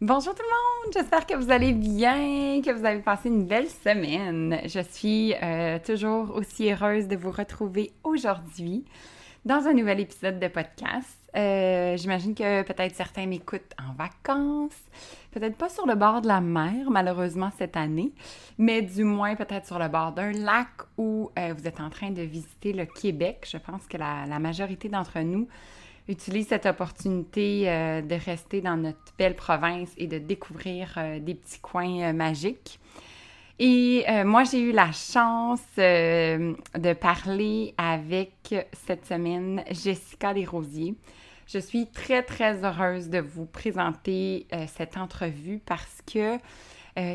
Bonjour tout le monde, j'espère que vous allez bien, que vous avez passé une belle semaine. Je suis euh, toujours aussi heureuse de vous retrouver aujourd'hui dans un nouvel épisode de podcast. Euh, j'imagine que peut-être certains m'écoutent en vacances, peut-être pas sur le bord de la mer malheureusement cette année, mais du moins peut-être sur le bord d'un lac où euh, vous êtes en train de visiter le Québec. Je pense que la, la majorité d'entre nous utilise cette opportunité euh, de rester dans notre belle province et de découvrir euh, des petits coins euh, magiques. Et moi, j'ai eu la chance de parler avec cette semaine Jessica Desrosiers. Je suis très, très heureuse de vous présenter cette entrevue parce que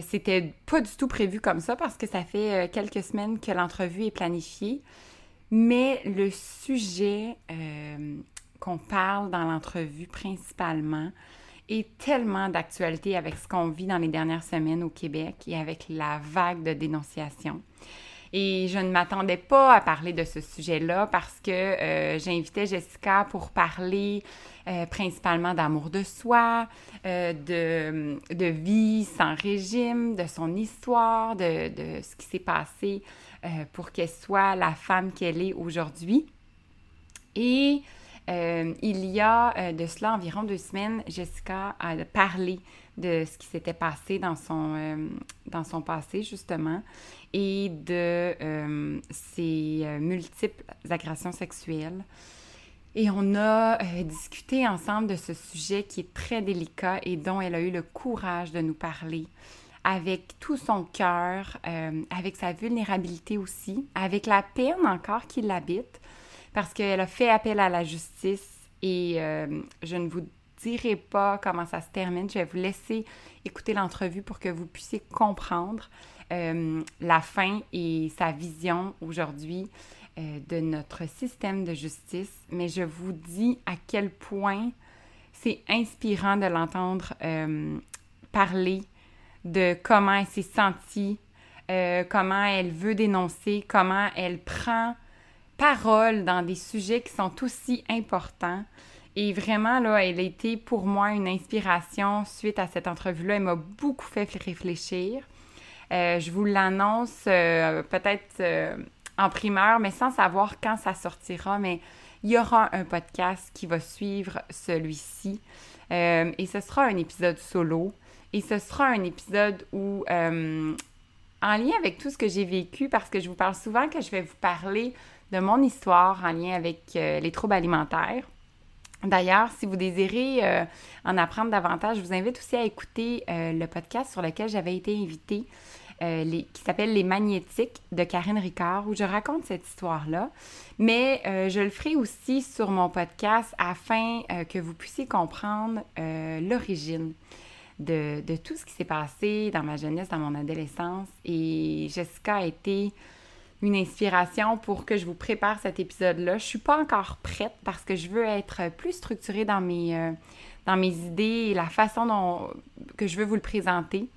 c'était pas du tout prévu comme ça parce que ça fait quelques semaines que l'entrevue est planifiée. Mais le sujet qu'on parle dans l'entrevue principalement est tellement d'actualité avec ce qu'on vit dans les dernières semaines au Québec et avec la vague de dénonciation. Et je ne m'attendais pas à parler de ce sujet-là parce que euh, j'invitais Jessica pour parler euh, principalement d'amour de soi, euh, de, de, vie sans régime, de son histoire, de, de ce qui s'est passé pour qu'elle soit la femme qu'elle est aujourd'hui. Et euh, il y a euh, de cela environ deux semaines, Jessica a parlé de ce qui s'était passé dans son, euh, dans son passé, justement, et de ses multiples agressions sexuelles. Et on a discuté ensemble de ce sujet qui est très délicat et dont elle a eu le courage de nous parler avec tout son cœur, avec sa vulnérabilité aussi, avec la peine encore qui l'habite, parce qu'elle a fait appel à la justice et euh, je ne vous dirai pas comment ça se termine. Je vais vous laisser écouter l'entrevue pour que vous puissiez comprendre euh, la fin et sa vision aujourd'hui euh, de notre système de justice. Mais je vous dis à quel point c'est inspirant de l'entendre parler de comment elle s'est sentie, comment elle veut dénoncer, comment elle prend parole dans des sujets qui sont aussi importants. Et vraiment, là, elle a été pour moi une inspiration suite à cette entrevue-là. Elle m'a beaucoup fait réfléchir. Euh, je vous l'annonce euh, peut-être euh, en primeur, mais sans savoir quand ça sortira. Mais il y aura un podcast qui va suivre celui-ci. et ce sera un épisode solo. Et ce sera un épisode où, en lien avec tout ce que j'ai vécu, parce que je vous parle souvent que je vais vous parler de mon histoire en lien avec euh, les troubles alimentaires. D'ailleurs, si vous désirez euh, en apprendre davantage, je vous invite aussi à écouter euh, le podcast sur lequel j'avais été invitée, qui s'appelle Les Magnétiques de Karine Ricard, où je raconte cette histoire-là. Mais je le ferai aussi sur mon podcast afin que vous puissiez comprendre l'origine de, de, tout ce qui s'est passé dans ma jeunesse, dans mon adolescence. Et Jessica a été une inspiration pour que je vous prépare cet épisode-là. Je suis pas encore prête parce que je veux être plus structurée dans mes, euh, dans mes idées et la façon dont que je veux vous le présenter.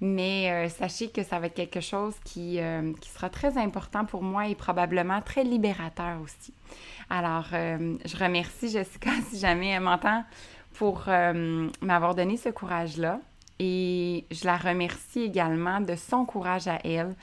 Mais euh, sachez que ça va être quelque chose qui, euh, qui, sera très important pour moi et probablement très libérateur aussi. Alors, je remercie Jessica si jamais elle m'entend pour m'avoir donné ce courage-là. Et je la remercie également de son courage à elle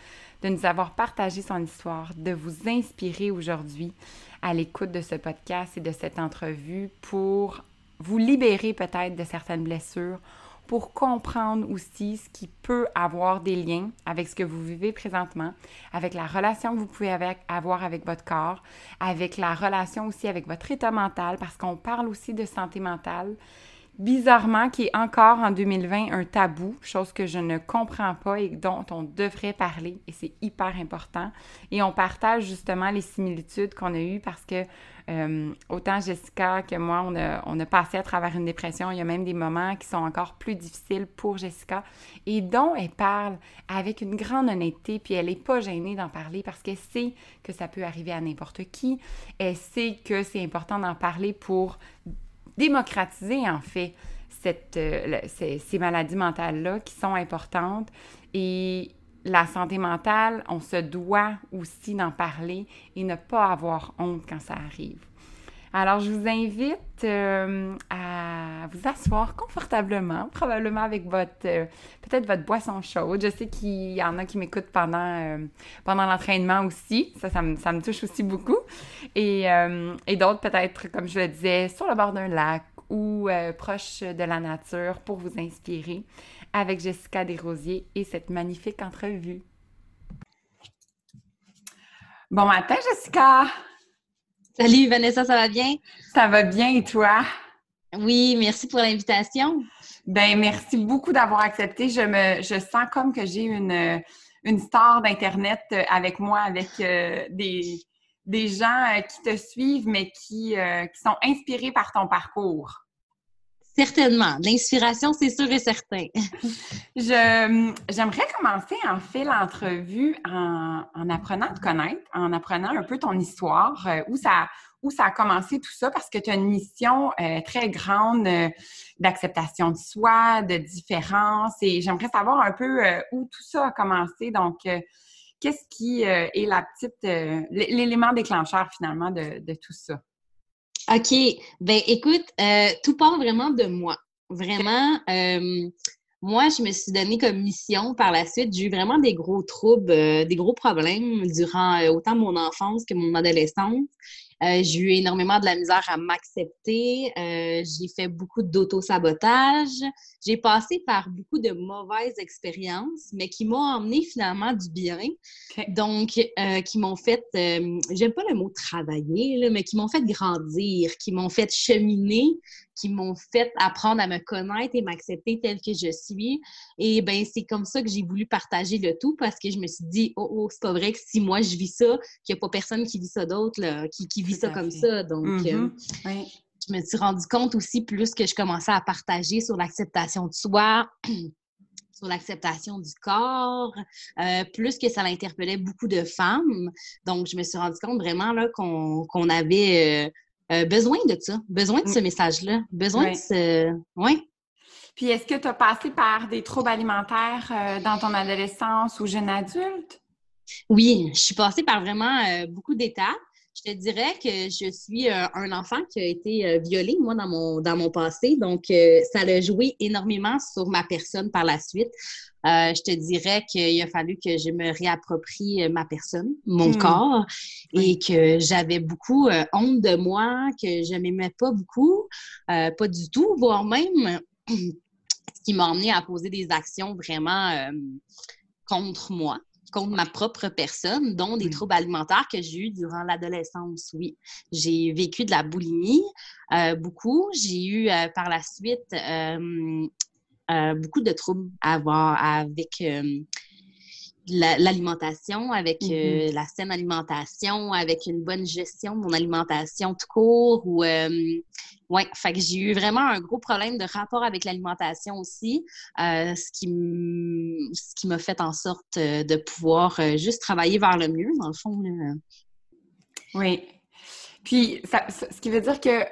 de nous avoir partagé son histoire, de vous inspirer aujourd'hui à l'écoute de ce podcast et de cette entrevue pour vous libérer peut-être de certaines blessures pour comprendre aussi ce qui peut avoir des liens avec ce que vous vivez présentement, avec la relation que vous pouvez avoir avec votre corps, avec la relation aussi avec votre état mental, parce qu'on parle aussi de santé mentale bizarrement, qui est encore en 2020 un tabou, chose que je ne comprends pas et dont on devrait parler, et c'est hyper important. Et on partage justement les similitudes qu'on a eues parce que euh, autant Jessica que moi, on on a passé à travers une dépression. Il y a même des moments qui sont encore plus difficiles pour Jessica et dont elle parle avec une grande honnêteté, puis elle n'est pas gênée d'en parler parce qu'elle sait que ça peut arriver à n'importe qui. Elle sait que c'est important d'en parler pour démocratiser en fait euh, ces, maladies mentales-là qui sont importantes. Et la santé mentale, on se doit aussi d'en parler et ne pas avoir honte quand ça arrive. Alors, je vous invite euh, à vous asseoir confortablement, probablement avec votre, euh, peut-être votre boisson chaude. Je sais qu'il y en a qui m'écoutent pendant, pendant l'entraînement aussi. Ça, ça me, ça me, touche aussi beaucoup. Et, et d'autres, peut-être, comme je le disais, sur le bord d'un lac ou euh, proche de la nature pour vous inspirer avec Jessica Desrosiers et cette magnifique entrevue. Bon matin, Jessica! Salut Vanessa, ça va bien? Ça va bien et toi? Oui, merci pour l'invitation. Ben merci beaucoup d'avoir accepté. Je me je sens comme que j'ai une, une star d'Internet avec moi, avec euh, des, des gens euh, qui te suivent, mais qui, euh, qui sont inspirés par ton parcours. Certainement. L'inspiration, c'est sûr et certain. j'aimerais commencer en fait l'entrevue en, en, apprenant à te connaître, en apprenant un peu ton histoire, euh, où, ça, où ça a commencé tout ça, parce que tu as une mission très grande d'acceptation de soi, de différence, et j'aimerais savoir un peu où tout ça a commencé. Donc, qu'est-ce qui euh, est la petite euh, l'élément déclencheur finalement de, tout ça? OK. Ben écoute, euh, tout part vraiment de moi. Vraiment, moi, je me suis donné comme mission par la suite. J'ai eu vraiment des gros troubles, des gros problèmes durant autant mon enfance que mon adolescence. Euh, j'ai eu énormément de la misère à m'accepter. Euh, j'ai fait beaucoup d'auto-sabotage. J'ai passé par beaucoup de mauvaises expériences, mais qui m'ont emmené finalement du bien. Donc, euh, qui m'ont fait, j'aime pas le mot travailler, mais qui m'ont fait grandir, qui m'ont fait cheminer, qui m'ont fait apprendre à me connaître et m'accepter telle que je suis. Et ben c'est comme ça que j'ai voulu partager le tout parce que je me suis dit, oh, oh c'est pas vrai que si moi je vis ça, qu'il n'y a pas personne qui vit ça d'autre, qui, qui vit ça comme ça. Donc, euh, mm-hmm. je me suis rendu compte aussi, plus que je commençais à partager sur l'acceptation de soi, sur l'acceptation du corps, euh, plus que ça l'interpellait beaucoup de femmes. Donc, je me suis rendu compte vraiment qu'on avait euh, besoin de ça, besoin de ce mm. message-là, besoin de ce... Oui. Puis, est-ce que tu as passé par des troubles alimentaires dans ton adolescence ou jeune adulte? Oui, je suis passée par vraiment beaucoup d'étapes. Je te dirais que je suis euh, un enfant qui a été euh, violé, moi, dans mon, dans mon passé. Donc, euh, ça a joué énormément sur ma personne par la suite. je te dirais qu'il a fallu que je me réapproprie ma personne, mon hmm. corps, et que j'avais beaucoup honte de moi, que je m'aimais pas beaucoup, pas du tout, voire même ce qui m'a emmené à poser des actions vraiment contre moi contre ma propre personne, dont des troubles alimentaires que j'ai eu durant l'adolescence, oui. J'ai vécu de la boulimie, euh, beaucoup. J'ai eu euh, par la suite euh, beaucoup de troubles à avoir avec l'alimentation, avec mm-hmm. la saine alimentation, avec une bonne gestion de mon alimentation tout court ou oui, fait que j'ai eu vraiment un gros problème de rapport avec l'alimentation aussi, euh, ce qui m'a fait en sorte euh, de pouvoir euh, juste travailler vers le mieux, dans le fond. Oui. Puis, ce qui veut dire que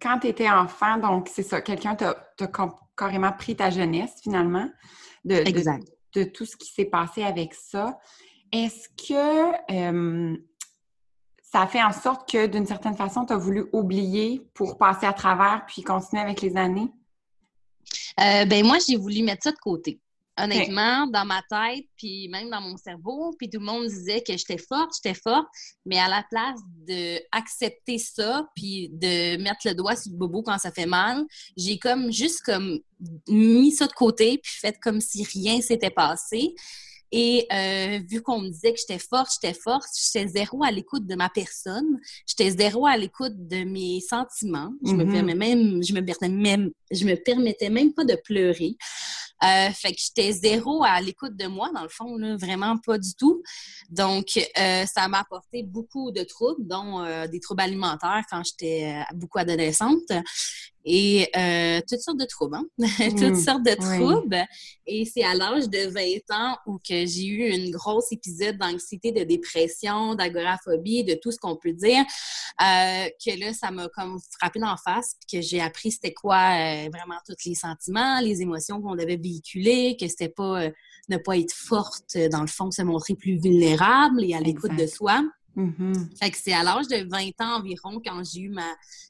quand tu étais enfant, donc c'est ça, quelqu'un t'a carrément pris ta jeunesse finalement, de, exact. de tout ce qui s'est passé avec ça. Est-ce que ça a fait en sorte que, d'une certaine façon, tu as voulu oublier pour passer à travers puis continuer avec les années? Euh, ben moi, j'ai voulu mettre ça de côté. Honnêtement, dans ma tête, puis même dans mon cerveau, puis tout le monde disait que j'étais forte, j'étais forte, mais à la place d'accepter ça, puis de mettre le doigt sur le bobo quand ça fait mal, j'ai comme juste comme mis ça de côté, puis fait comme si rien s'était passé. Et euh, vu qu'on me disait que j'étais forte, j'étais forte, j'étais zéro à l'écoute de ma personne, j'étais zéro à l'écoute de mes sentiments. Je me mm-hmm. permettais même, je me permettais même, je me permettais même pas de pleurer. Euh, fait que j'étais zéro à l'écoute de moi, dans le fond, là, vraiment pas du tout. Donc, euh, ça m'a apporté beaucoup de troubles, dont euh, des troubles alimentaires quand j'étais beaucoup adolescente et toutes sortes de troubles, hein? toutes mmh. sortes de troubles. Et c'est à l'âge de 20 ans où que j'ai eu une grosse épisode d'anxiété, de dépression, d'agoraphobie, de tout ce qu'on peut dire, que là, ça m'a comme frappé d'en face, puis que j'ai appris c'était quoi vraiment tous les sentiments, les émotions qu'on devait véhiculer, que c'était pas euh, ne pas être forte, euh, dans le fond, se montrer plus vulnérable et à l'écoute de soi. Mm-hmm. Fait que c'est à l'âge de 20 ans environ quand j'ai eu ma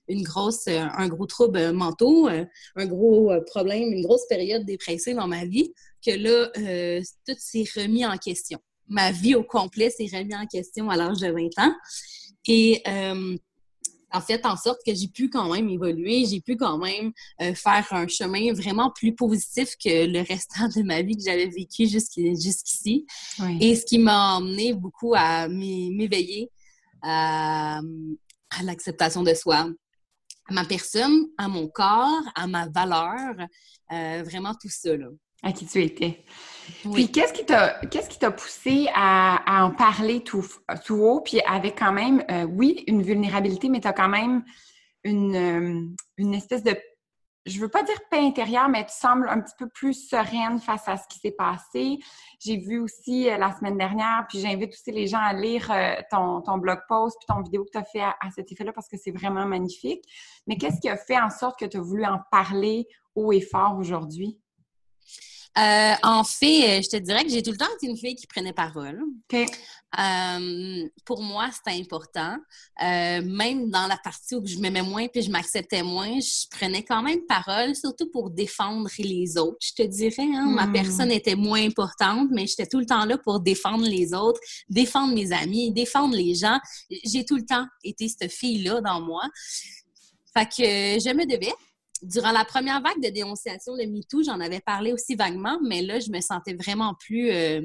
une grosse euh, un gros trouble mental, un gros problème, une grosse période dépressive dans ma vie que là tout s'est remis en question. Ma vie au complet s'est remis en question à l'âge de 20 ans et en fait en sorte que j'ai pu quand même évoluer, j'ai pu quand même euh, faire un chemin vraiment plus positif que le restant de ma vie que j'avais vécu jusqu'ici. Et ce qui m'a emmené beaucoup à m'éveiller à, l'acceptation de soi, à ma personne, à mon corps, à ma valeur, euh, vraiment tout ça. Là à qui tu étais. Puis qu'est-ce qui t'a qu'est-ce qui t'a poussé à, en parler tout, tout haut, puis avec quand même, euh, oui, une vulnérabilité, mais tu as quand même une, euh, une espèce de, je veux pas dire paix intérieure, mais tu sembles un petit peu plus sereine face à ce qui s'est passé. J'ai vu aussi euh, la semaine dernière, puis j'invite aussi les gens à lire ton, ton, blog post, puis ton vidéo que tu as fait à, à cet effet-là, parce que c'est vraiment magnifique. Mais qu'est-ce qui a fait en sorte que tu as voulu en parler haut et fort aujourd'hui? Euh, en fait, euh, je te dirais que j'ai tout le temps été une fille qui prenait parole. Euh, pour moi, c'était important. même dans la partie où je m'aimais moins puis je m'acceptais moins, je prenais quand même parole, surtout pour défendre les autres. Je te dirais, hein, ma hmm. personne était moins importante, mais j'étais tout le temps là pour défendre les autres, défendre mes amis, défendre les gens. J'ai tout le temps été cette fille-là dans moi. Fait que je me devais durant la première vague de dénonciation de MeToo, j'en avais parlé aussi vaguement, mais là, je me sentais vraiment plus euh,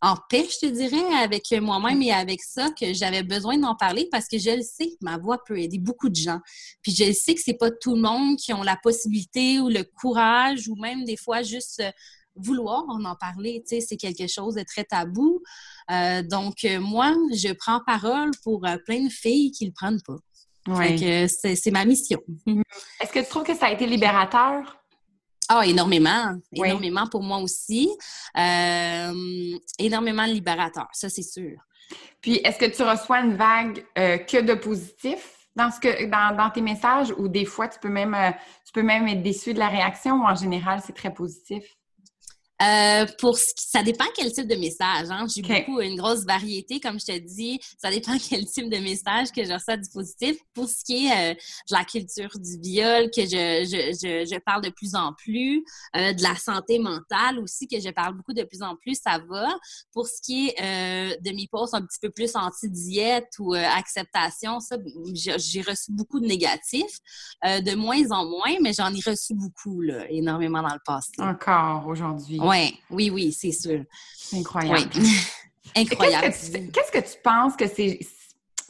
en paix, je te dirais, avec moi-même et avec ça, que j'avais besoin d'en parler parce que je le sais ma voix peut aider beaucoup de gens. Puis je le sais que c'est pas tout le monde qui ont la possibilité ou le courage ou même des fois juste euh, vouloir en parler. Tu sais, c'est quelque chose de très tabou. Euh, donc, moi, je prends parole pour plein de filles qui le prennent pas. Ouais. c'est ma mission. Est-ce que tu trouves que ça a été libérateur? Ah, énormément. Énormément pour moi aussi. Euh, énormément libérateur, ça, c'est sûr. Puis, est-ce que tu reçois une vague euh, que de positif dans, ce que, dans, dans, tes messages ou des fois, tu peux, même, euh, tu peux même être déçu de la réaction ou en général, c'est très positif? Euh, pour ce qui, ça dépend quel type de message. Hein. J'ai beaucoup une grosse variété, comme je te dis. Ça dépend quel type de message que je reçois du positif. Pour ce qui est euh, de la culture du viol, que je, je, je, je parle de plus en plus, euh, de la santé mentale aussi, que je parle beaucoup de plus en plus, ça va. Pour ce qui est de mes posts un petit peu plus anti-diète ou acceptation, ça, j'ai reçu beaucoup de négatifs, de moins en moins, mais j'en ai reçu beaucoup, là, énormément dans le passé. Encore aujourd'hui. Ouais, oui, oui, c'est sûr. Incroyable. Incroyable. Qu'est-ce que, tu penses que c'est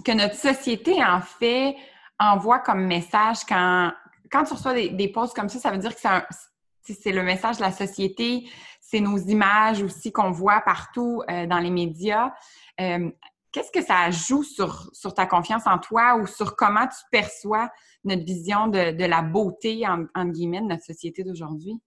que notre société, en fait, envoie comme message quand, quand tu reçois des, des posts comme ça, ça veut dire que c'est le message de la société, c'est nos images aussi qu'on voit partout euh, dans les médias. Euh, qu'est-ce que ça joue sur, sur ta confiance en toi ou sur comment tu perçois notre vision de, de la beauté, en, entre guillemets, de notre société d'aujourd'hui?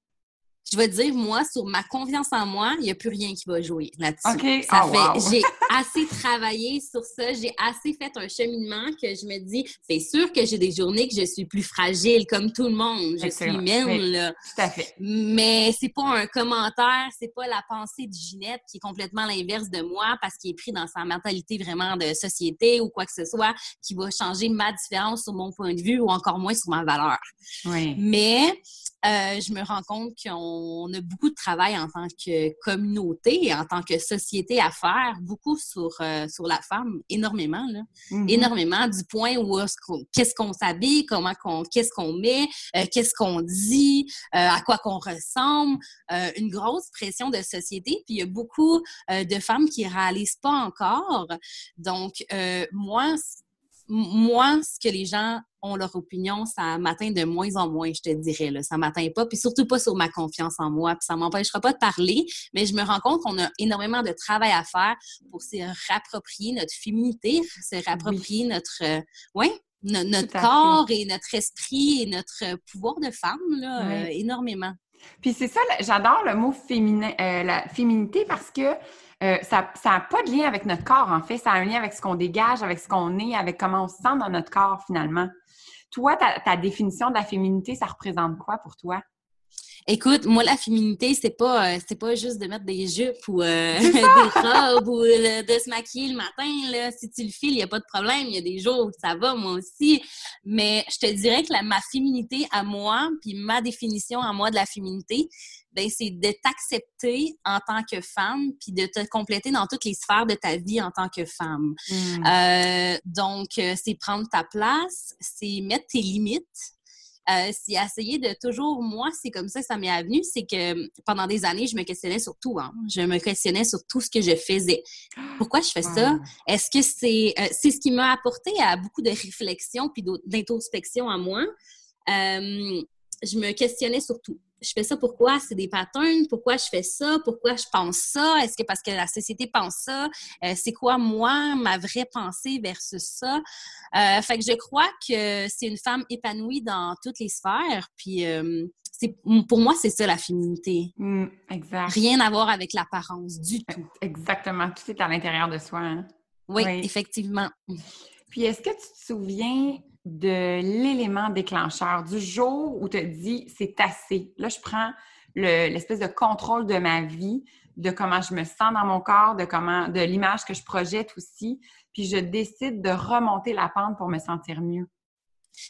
Je vais dire, moi, sur ma confiance en moi, il n'y a plus rien qui va jouer là-dessus. Ça oh, fait, j'ai assez travaillé sur ça, j'ai assez fait un cheminement que je me dis, c'est sûr que j'ai des journées que je suis plus fragile, comme tout le monde. Je suis humaine, là. Tout à fait. Mais c'est pas un commentaire, c'est pas la pensée de Ginette qui est complètement l'inverse de moi parce qu'il est pris dans sa mentalité vraiment de société ou quoi que ce soit qui va changer ma différence sur mon point de vue ou encore moins sur ma valeur. Oui. Mais euh, je me rends compte qu'on on a beaucoup de travail en tant que communauté et en tant que société à faire, beaucoup sur, euh, sur la femme, énormément, là. Mm-hmm. énormément, du point où qu'est-ce qu'on s'habille, comment qu'on, qu'est-ce qu'on met, euh, qu'est-ce qu'on dit, à quoi qu'on ressemble, une grosse pression de société, puis il y a beaucoup de femmes qui réalisent pas encore. Donc, moi, moi, ce que les gens ont leur opinion, ça m'atteint de moins en moins, je te dirais. Là. Ça m'atteint pas, puis surtout pas sur ma confiance en moi, puis ça m'empêchera pas de parler, mais je me rends compte qu'on a énormément de travail à faire pour se réapproprier notre féminité, se réapproprier notre, euh, ouais, notre corps et notre esprit et notre pouvoir de femme, là, euh, énormément. Puis c'est ça, j'adore le mot féminin, euh, la féminité parce que euh, ça n'a pas de lien avec notre corps, en fait. Ça a un lien avec ce qu'on dégage, avec ce qu'on est, avec comment on se sent dans notre corps, finalement. Toi, ta définition de la féminité, ça représente quoi pour toi? Écoute, moi, la féminité, c'est pas, euh, c'est pas juste de mettre des jupes ou euh, des robes ou euh, de se maquiller le matin. Là. Si tu le files, il n'y a pas de problème. Il y a des jours où ça va, moi aussi. Mais je te dirais que la, ma féminité à moi, puis ma définition à moi de la féminité, ben, c'est de t'accepter en tant que femme, puis de te compléter dans toutes les sphères de ta vie en tant que femme. Mmh. donc, c'est prendre ta place, c'est mettre tes limites euh, c'est essayer de toujours, moi, c'est comme ça que ça m'est venu, c'est que pendant des années, je me questionnais sur tout. Hein. Je me questionnais sur tout ce que je faisais. Pourquoi je fais ça? Est-ce que c'est euh, c'est ce qui m'a apporté à beaucoup de réflexion puis d'introspection à moi? Euh, je me questionnais sur tout je fais ça pourquoi? C'est des patterns. Pourquoi je fais ça? Pourquoi je pense ça? Est-ce que parce que la société pense ça? Euh, c'est quoi, moi, ma vraie pensée versus ça? Euh, fait que je crois que c'est une femme épanouie dans toutes les sphères. Puis, euh, c'est, pour moi, c'est ça la féminité. Mm, exact. Rien à voir avec l'apparence du tout. Exactement. Tout est à l'intérieur de soi. Hein? Oui, oui, effectivement. Puis, est-ce que tu te souviens de l'élément déclencheur, du jour où tu te dis c'est assez. Là, je prends l'espèce de contrôle de ma vie, de comment je me sens dans mon corps, de comment, de l'image que je projette aussi, puis je décide de remonter la pente pour me sentir mieux.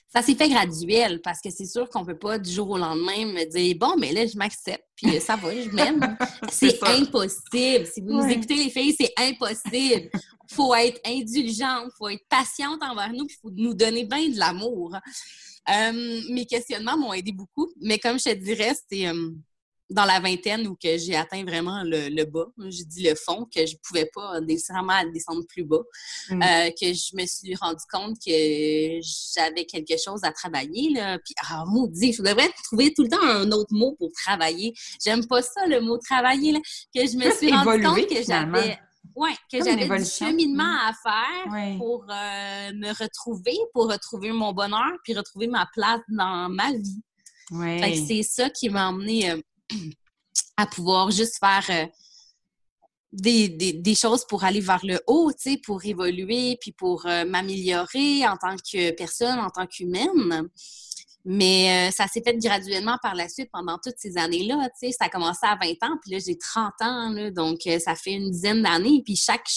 Ça s'est fait graduel parce que c'est sûr qu'on ne peut pas du jour au lendemain me dire bon, mais là, je m'accepte, puis ça va, je m'aime. c'est impossible. Si vous nous écoutez, les filles, c'est impossible. Il faut être indulgente, il faut être patiente envers nous, puis il faut nous donner bien de l'amour. Euh, mes questionnements m'ont aidé beaucoup, mais comme je te dirais, c'est. Euh, dans la vingtaine où que j'ai atteint vraiment le, bas, j'ai dit le fond, que je pouvais pas nécessairement descendre plus bas, mm. euh, que je me suis rendu compte que j'avais quelque chose à travailler. Là. Puis, ah, maudit, je devrais trouver tout le temps un autre mot pour travailler. J'aime pas ça, le mot travailler, là, que je me suis rendu compte que j'avais... Ouais, que j'avais du cheminement mm. à faire pour euh, me retrouver, pour retrouver mon bonheur, puis retrouver ma place dans ma vie. C'est ça qui m'a emmené euh, à pouvoir juste faire euh, des, choses pour aller vers le haut, tu sais, pour évoluer, puis pour m'améliorer en tant que personne, en tant qu'humaine. Mais euh, ça s'est fait graduellement par la suite pendant toutes ces années-là. Tu sais, ça a commencé à 20 ans, puis là, j'ai 30 ans, là, donc ça fait une dizaine d'années. Puis chaque,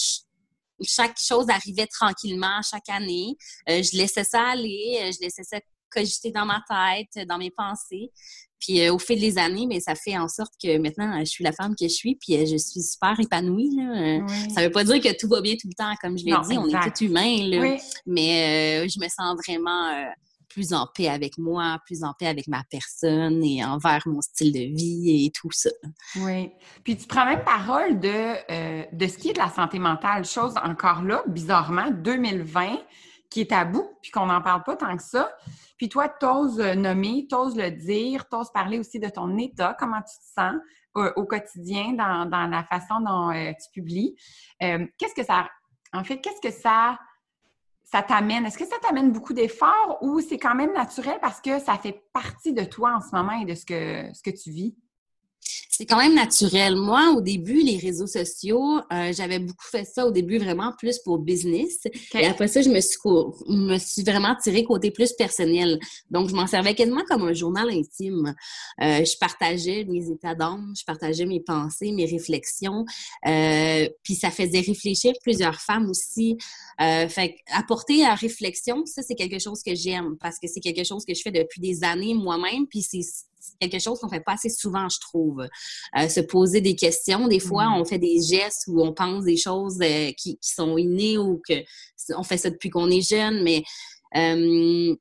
chaque chose arrivait tranquillement chaque année. je laissais ça aller, je laissais ça cogiter dans ma tête, dans mes pensées. Puis euh, au fil des années, mais ça fait en sorte que maintenant, je suis la femme que je suis, puis euh, je suis super épanouie. Là. Euh, ça veut pas dire que tout va bien tout le temps, comme je l'ai dit, on est tous humains. Là. Mais je me sens vraiment plus en paix avec moi, plus en paix avec ma personne et envers mon style de vie et tout ça. Oui. Puis tu prends même parole de, de ce qui est de la santé mentale, chose encore là, bizarrement, 2020, qui est tabou, puis qu'on n'en parle pas tant que ça. Puis toi, t'oses nommer, t'oses le dire, t'oses parler aussi de ton état, comment tu te sens euh, au quotidien dans, la façon dont euh, tu publies. Euh, qu'est-ce que ça, en fait, qu'est-ce que ça, ça t'amène? Est-ce que ça t'amène beaucoup d'efforts ou c'est quand même naturel parce que ça fait partie de toi en ce moment et de ce que, ce que tu vis? C'est quand même naturel. Moi, au début, les réseaux sociaux, euh, j'avais beaucoup fait ça au début vraiment plus pour business. Et après ça, je me suis, me suis vraiment tirée côté plus personnel. Donc, je m'en servais quasiment comme un journal intime. Euh, je partageais mes états d'âme, je partageais mes pensées, mes réflexions. Euh, puis ça faisait réfléchir plusieurs femmes aussi. fait apporter à réflexion, ça, c'est quelque chose que j'aime parce que c'est quelque chose que je fais depuis des années moi-même. Puis c'est quelque chose qu'on fait pas assez souvent, je trouve. Euh, se poser des questions. Des fois, mm. on fait des gestes ou on pense des choses euh, qui, sont innées ou que on fait ça depuis qu'on est jeune, mais euh,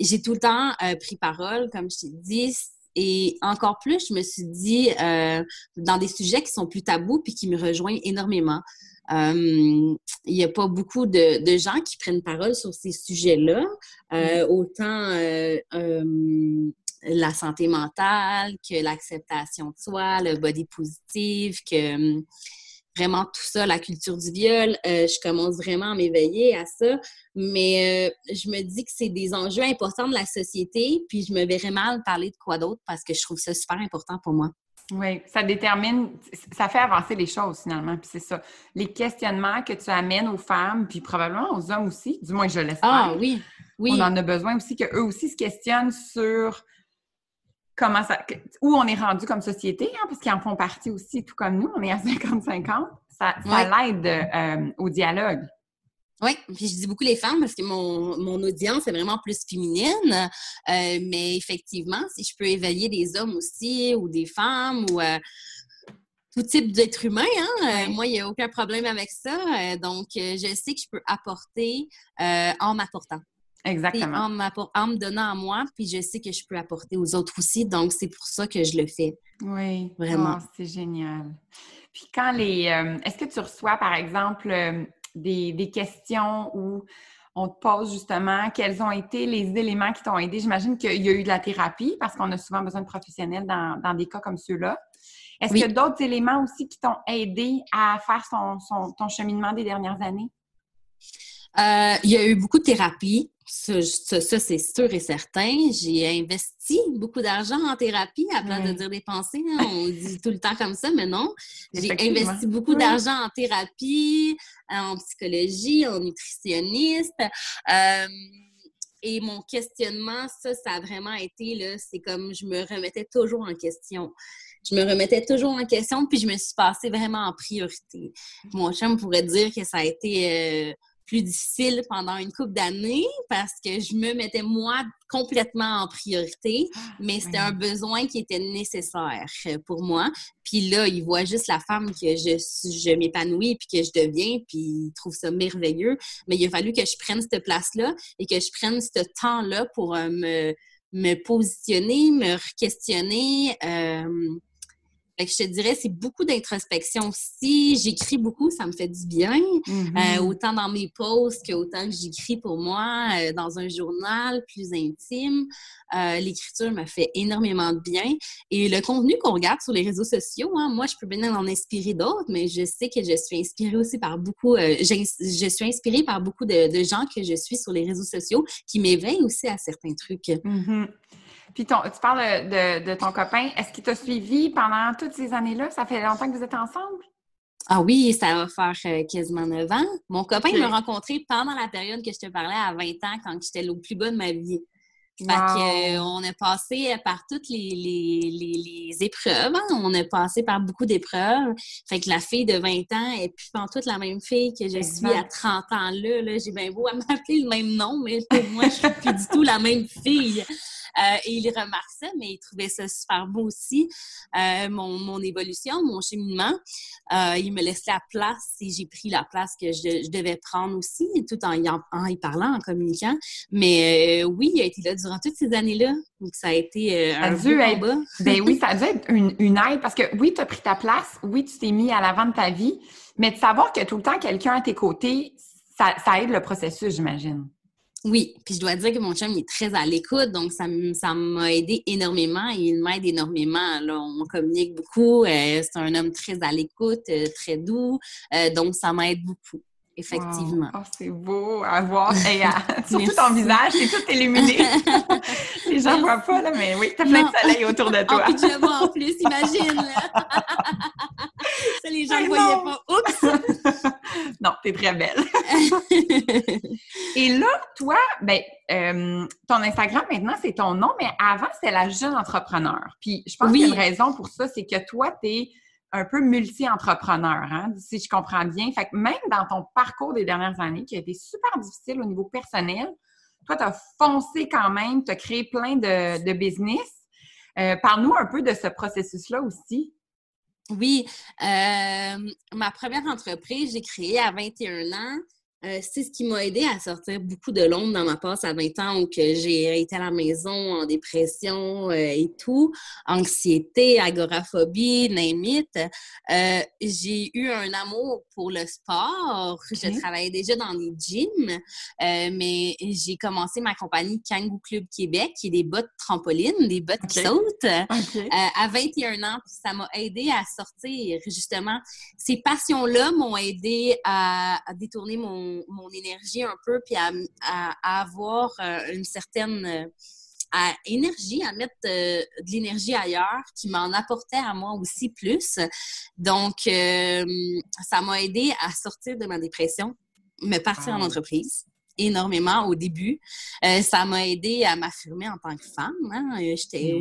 j'ai tout le temps pris parole, comme je t'ai dit. Et encore plus, je me suis dit dans des sujets qui sont plus tabous puis qui me rejoignent énormément. Il n'y a pas beaucoup de, de, gens qui prennent parole sur ces sujets-là. Mm. Autant la santé mentale, que l'acceptation de soi, le body positif, que hum, vraiment tout ça, la culture du viol, euh, je commence vraiment à m'éveiller à ça. Mais euh, je me dis que c'est des enjeux importants de la société, puis je me verrais mal parler de quoi d'autre parce que je trouve ça super important pour moi. Oui, ça détermine, ça fait avancer les choses finalement, puis c'est ça. Les questionnements que tu amènes aux femmes, puis probablement aux hommes aussi, du moins je l'espère. Ah oui, oui. On en a besoin aussi qu'eux aussi se questionnent sur comment ça, où on est rendu comme société, hein, parce qu'ils en font partie aussi, tout comme nous, on est à 50-50, ça, l'aide euh, au dialogue. Oui, puis je dis beaucoup les femmes parce que mon, mon audience est vraiment plus féminine, euh, mais effectivement, si je peux éveiller des hommes aussi ou des femmes ou euh, tout type d'être humain, hein, moi, il n'y a aucun problème avec ça. donc, je sais que je peux apporter en m'apportant. Exactement. En, en, me donnant à moi, puis je sais que je peux apporter aux autres aussi. Donc, c'est pour ça que je le fais. Oui. Vraiment. Oh, c'est génial. Puis quand les... Euh, est-ce que tu reçois, par exemple, euh, des, des, questions où on te pose justement quels ont été les éléments qui t'ont aidé? J'imagine qu'il y a eu de la thérapie parce qu'on a souvent besoin de professionnels dans, dans des cas comme ceux-là. Est-ce qu'il y a d'autres éléments aussi qui t'ont aidé à faire son, son, ton cheminement des dernières années? Euh, il y a eu beaucoup de thérapie. Ça, c'est sûr et certain. J'ai investi beaucoup d'argent en thérapie, à place de dire dépenser. Hein. On dit tout le temps comme ça, mais non. J'ai investi beaucoup d'argent en thérapie, en psychologie, en nutritionniste. Euh, et mon questionnement, ça, ça a vraiment été, là, c'est comme je me remettais toujours en question je me remettais toujours en question, puis je me suis passée vraiment en priorité. Mon chum pourrait dire que ça a été euh, plus difficile pendant une couple d'années parce que je me mettais moi complètement en priorité, mais c'était un besoin qui était nécessaire pour moi. Puis là, il voit juste la femme que je, je m'épanouis puis que je deviens, puis il trouve ça merveilleux. Mais il a fallu que je prenne cette place-là et que je prenne ce temps-là pour euh, me, me positionner, me questionner. Euh, fait que je te dirais, c'est beaucoup d'introspection aussi. J'écris beaucoup, ça me fait du bien. Mm-hmm. euh, autant dans mes posts qu'autant que j'écris pour moi euh, dans un journal plus intime. Euh, L'écriture me fait énormément de bien. Et le contenu qu'on regarde sur les réseaux sociaux, hein, moi, je peux bien en inspirer d'autres, mais je sais que je suis inspirée aussi par beaucoup, je suis inspirée par beaucoup de, de, gens que je suis sur les réseaux sociaux qui m'éveillent aussi à certains trucs. Mm-hmm. Puis tu parles de, ton copain. Est-ce qu'il t'a suivi pendant toutes ces années-là? Ça fait longtemps que vous êtes ensemble? Ah oui, ça va faire euh, quasiment 9 ans. Mon copain m'a rencontré pendant la période que je te parlais à 20 ans, quand j'étais au plus bas de ma vie. Fait que, euh, on a passé par toutes les, les, épreuves. Hein. On a passé par beaucoup d'épreuves. Fait que la fille de 20 ans est plus en toute la même fille que je suis à 30 ans là. là J'ai bien beau à m'appeler le même nom, mais pour moi, je suis plus du tout la même fille. Euh, et il remarque ça, mais il trouvait ça super beau aussi, euh, mon, mon, évolution, mon cheminement. Euh, il me laisse la place et j'ai pris la place que je, devais prendre aussi, tout en y, en, y parlant, en communiquant. Mais oui, il a été là durant toutes ces années-là. Donc, ça a été un beau combat. ben oui, ça a dû être une, une aide parce que oui, tu as pris ta place, oui, tu t'es mis à l'avant de ta vie, mais de savoir que tout le temps quelqu'un à tes côtés, ça, ça aide le processus, j'imagine. Oui, puis je dois dire que mon chum est très à l'écoute, donc ça m'a aidé énormément et il m'aide énormément. Là, on communique beaucoup, euh, c'est un homme très à l'écoute, euh, très doux, euh, donc ça m'aide beaucoup. Effectivement. Oh, c'est beau à voir. Et Surtout ton visage, c'est tout illuminé. les gens ne voient pas, là, mais oui, t'as plein de soleil autour de toi. En pyjama en plus, imagine, là. Ça, les gens ne voyaient pas. Oups! non, t'es très belle. Et là, toi, ben, euh, ton Instagram, maintenant, c'est ton nom, mais avant, c'est la jeune entrepreneur. Puis, je pense qu'il y a une raison pour ça, c'est que toi, t'es un peu multi-entrepreneur, hein, si je comprends bien. Fait que même dans ton parcours des dernières années, qui a été super difficile au niveau personnel, toi, tu as foncé quand même, tu as créé plein de, business. Euh, parle-nous un peu de ce processus-là aussi. Oui, euh, ma première entreprise, j'ai créé à 21 ans. Euh, c'est ce qui m'a aidé à sortir beaucoup de l'ombre dans ma passe à 20 ans où j'ai été à la maison en dépression euh, et tout, anxiété, agoraphobie, it. Euh, j'ai eu un amour pour le sport. Je travaillais déjà dans les gyms, mais j'ai commencé ma compagnie Kangoo Club Québec, qui est des bottes trampolines, des bottes qui sautent, à 21 ans. ça m'a aidé à sortir, justement. Ces passions-là m'ont aidé à détourner mon mon, énergie un peu, puis à, avoir euh, une certaine euh, énergie, à mettre euh, de l'énergie ailleurs qui m'en apportait à moi aussi plus. Donc, ça m'a aidé à sortir de ma dépression, me partir en entreprise énormément au début. ça m'a aidé à m'affirmer en tant que femme. Hein. J'étais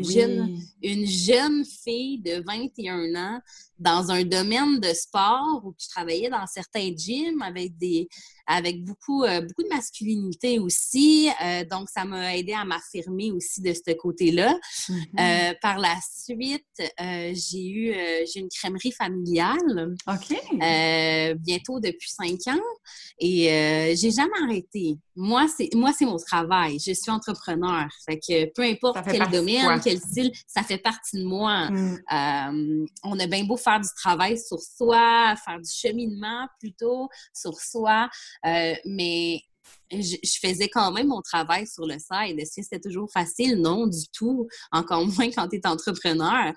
une jeune fille de 21 ans dans un domaine de sport où je travaillais dans certains gyms avec des avec beaucoup euh, beaucoup de masculinité aussi. Euh, donc ça m'a aidé à m'affirmer aussi de ce côté-là. Mm-hmm. Euh, par la suite, j'ai eu j'ai une crèmerie familiale. OK. bientôt depuis cinq ans et j'ai jamais arrêté. Moi c'est moi c'est mon travail. Je suis entrepreneur. Fait que peu importe quel domaine, quel style, ça fait partie de moi. Mm. on a bien beau faire du travail sur soi, faire du cheminement plutôt sur soi, euh, mais je, faisais quand même mon travail sur le side. Est-ce que c'était toujours facile? Non, du tout. Encore moins quand tu es entrepreneur.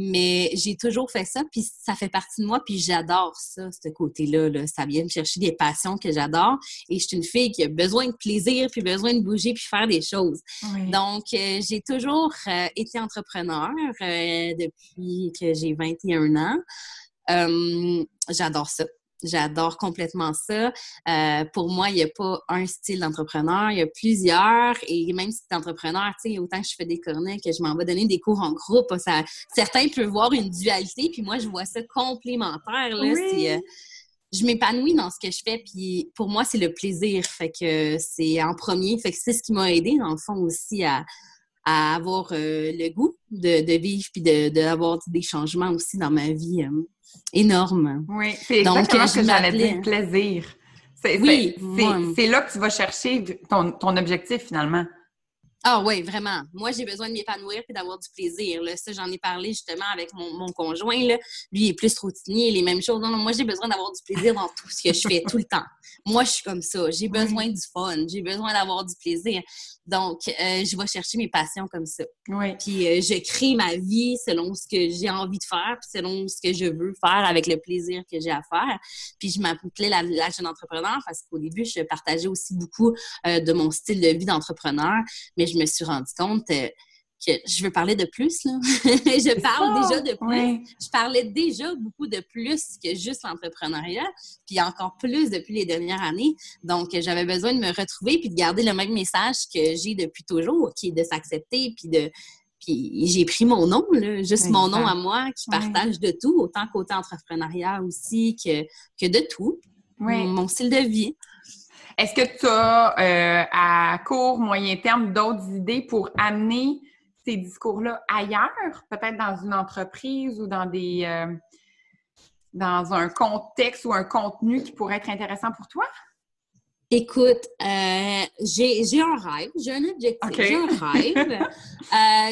Mais j'ai toujours fait ça, puis ça fait partie de moi, puis j'adore ça, ce côté-là. Ça vient me chercher des passions que j'adore. Et je suis une fille qui a besoin de plaisir, puis besoin de bouger, puis faire des choses. Donc, euh, j'ai toujours euh, été entrepreneur euh, depuis que j'ai 21 ans. j'adore ça. J'adore complètement ça. Euh, pour moi, il n'y a pas un style d'entrepreneur, il y a plusieurs. Et même si tu es entrepreneur, autant que je fais des cornets, que je m'en vais donner des cours en groupe, ça, certains peuvent voir une dualité, puis moi, je vois ça complémentaire. Là, euh, je m'épanouis dans ce que je fais, puis pour moi, c'est le plaisir. Fait que c'est en premier. Fait que c'est ce qui m'a aidé, dans le fond, aussi à, avoir euh, le goût de, vivre, puis d'avoir de, des changements aussi dans ma vie énorme. Oui, c'est exactement ce que j'allais dire, plaisir. C'est, oui, c'est, là que tu vas chercher ton, ton objectif finalement. Ah oui, vraiment. Moi, j'ai besoin de m'épanouir et d'avoir du plaisir. Là. Ça, j'en ai parlé justement avec mon, mon conjoint. Là. Lui, il est plus routinier, les mêmes choses. Non, non, moi, j'ai besoin d'avoir du plaisir dans tout ce que je fais tout le temps. Moi, je suis comme ça. J'ai besoin du fun. J'ai besoin d'avoir du plaisir. Donc, euh, je vais chercher mes passions comme ça. Oui. Puis, euh, je crée ma vie selon ce que j'ai envie de faire, puis selon ce que je veux faire avec le plaisir que j'ai à faire. Puis, je m'appelais la, la, jeune entrepreneur parce qu'au début, je partageais aussi beaucoup euh, de mon style de vie d'entrepreneur. Mais je me suis rendu compte euh, que je veux parler de plus. Là. je parle déjà de plus. Je parlais déjà beaucoup de plus que juste l'entrepreneuriat, puis encore plus depuis les dernières années. Donc, j'avais besoin de me retrouver puis de garder le même message que j'ai depuis toujours, qui est de s'accepter puis de puis j'ai pris mon nom, là, juste mon nom à moi, qui partage de tout, autant côté entrepreneuriat aussi que, que de tout. Mon style de vie. Est-ce que tu as euh, à court, moyen terme d'autres idées pour amener ces discours-là ailleurs, peut-être dans une entreprise ou dans des euh, dans un contexte ou un contenu qui pourrait être intéressant pour toi? Écoute, euh, j'ai un rêve, j'ai un objectif, j'ai un rêve.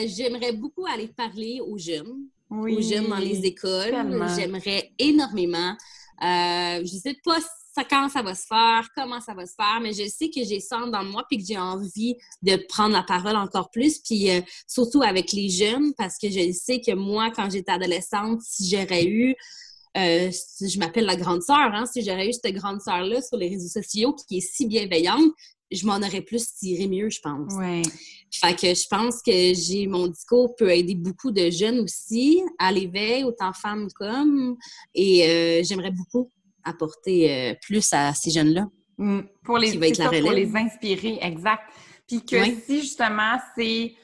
J'aimerais beaucoup aller parler aux jeunes, aux jeunes dans les écoles. J'aimerais énormément. je ne sais pas quand ça va se faire, comment ça va se faire, mais je sais que j'ai ça dans moi puis que j'ai envie de prendre la parole encore plus, puis euh, surtout avec les jeunes, parce que je sais que moi, quand j'étais adolescente, si j'aurais eu euh, je m'appelle la grande sœur, hein, si j'aurais eu cette grande sœur-là sur les réseaux sociaux qui est si bienveillante, je m'en aurais plus tiré mieux, je pense. Ouais. Fait que je pense que j'ai mon discours peut aider beaucoup de jeunes aussi à l'éveil, autant femmes comme, et euh, j'aimerais beaucoup apporter euh, plus à ces jeunes-là. Mm. Pour les, Qui va être c'est la ça, pour relève. les inspirer, exact. Puis que Oui. si justement c'est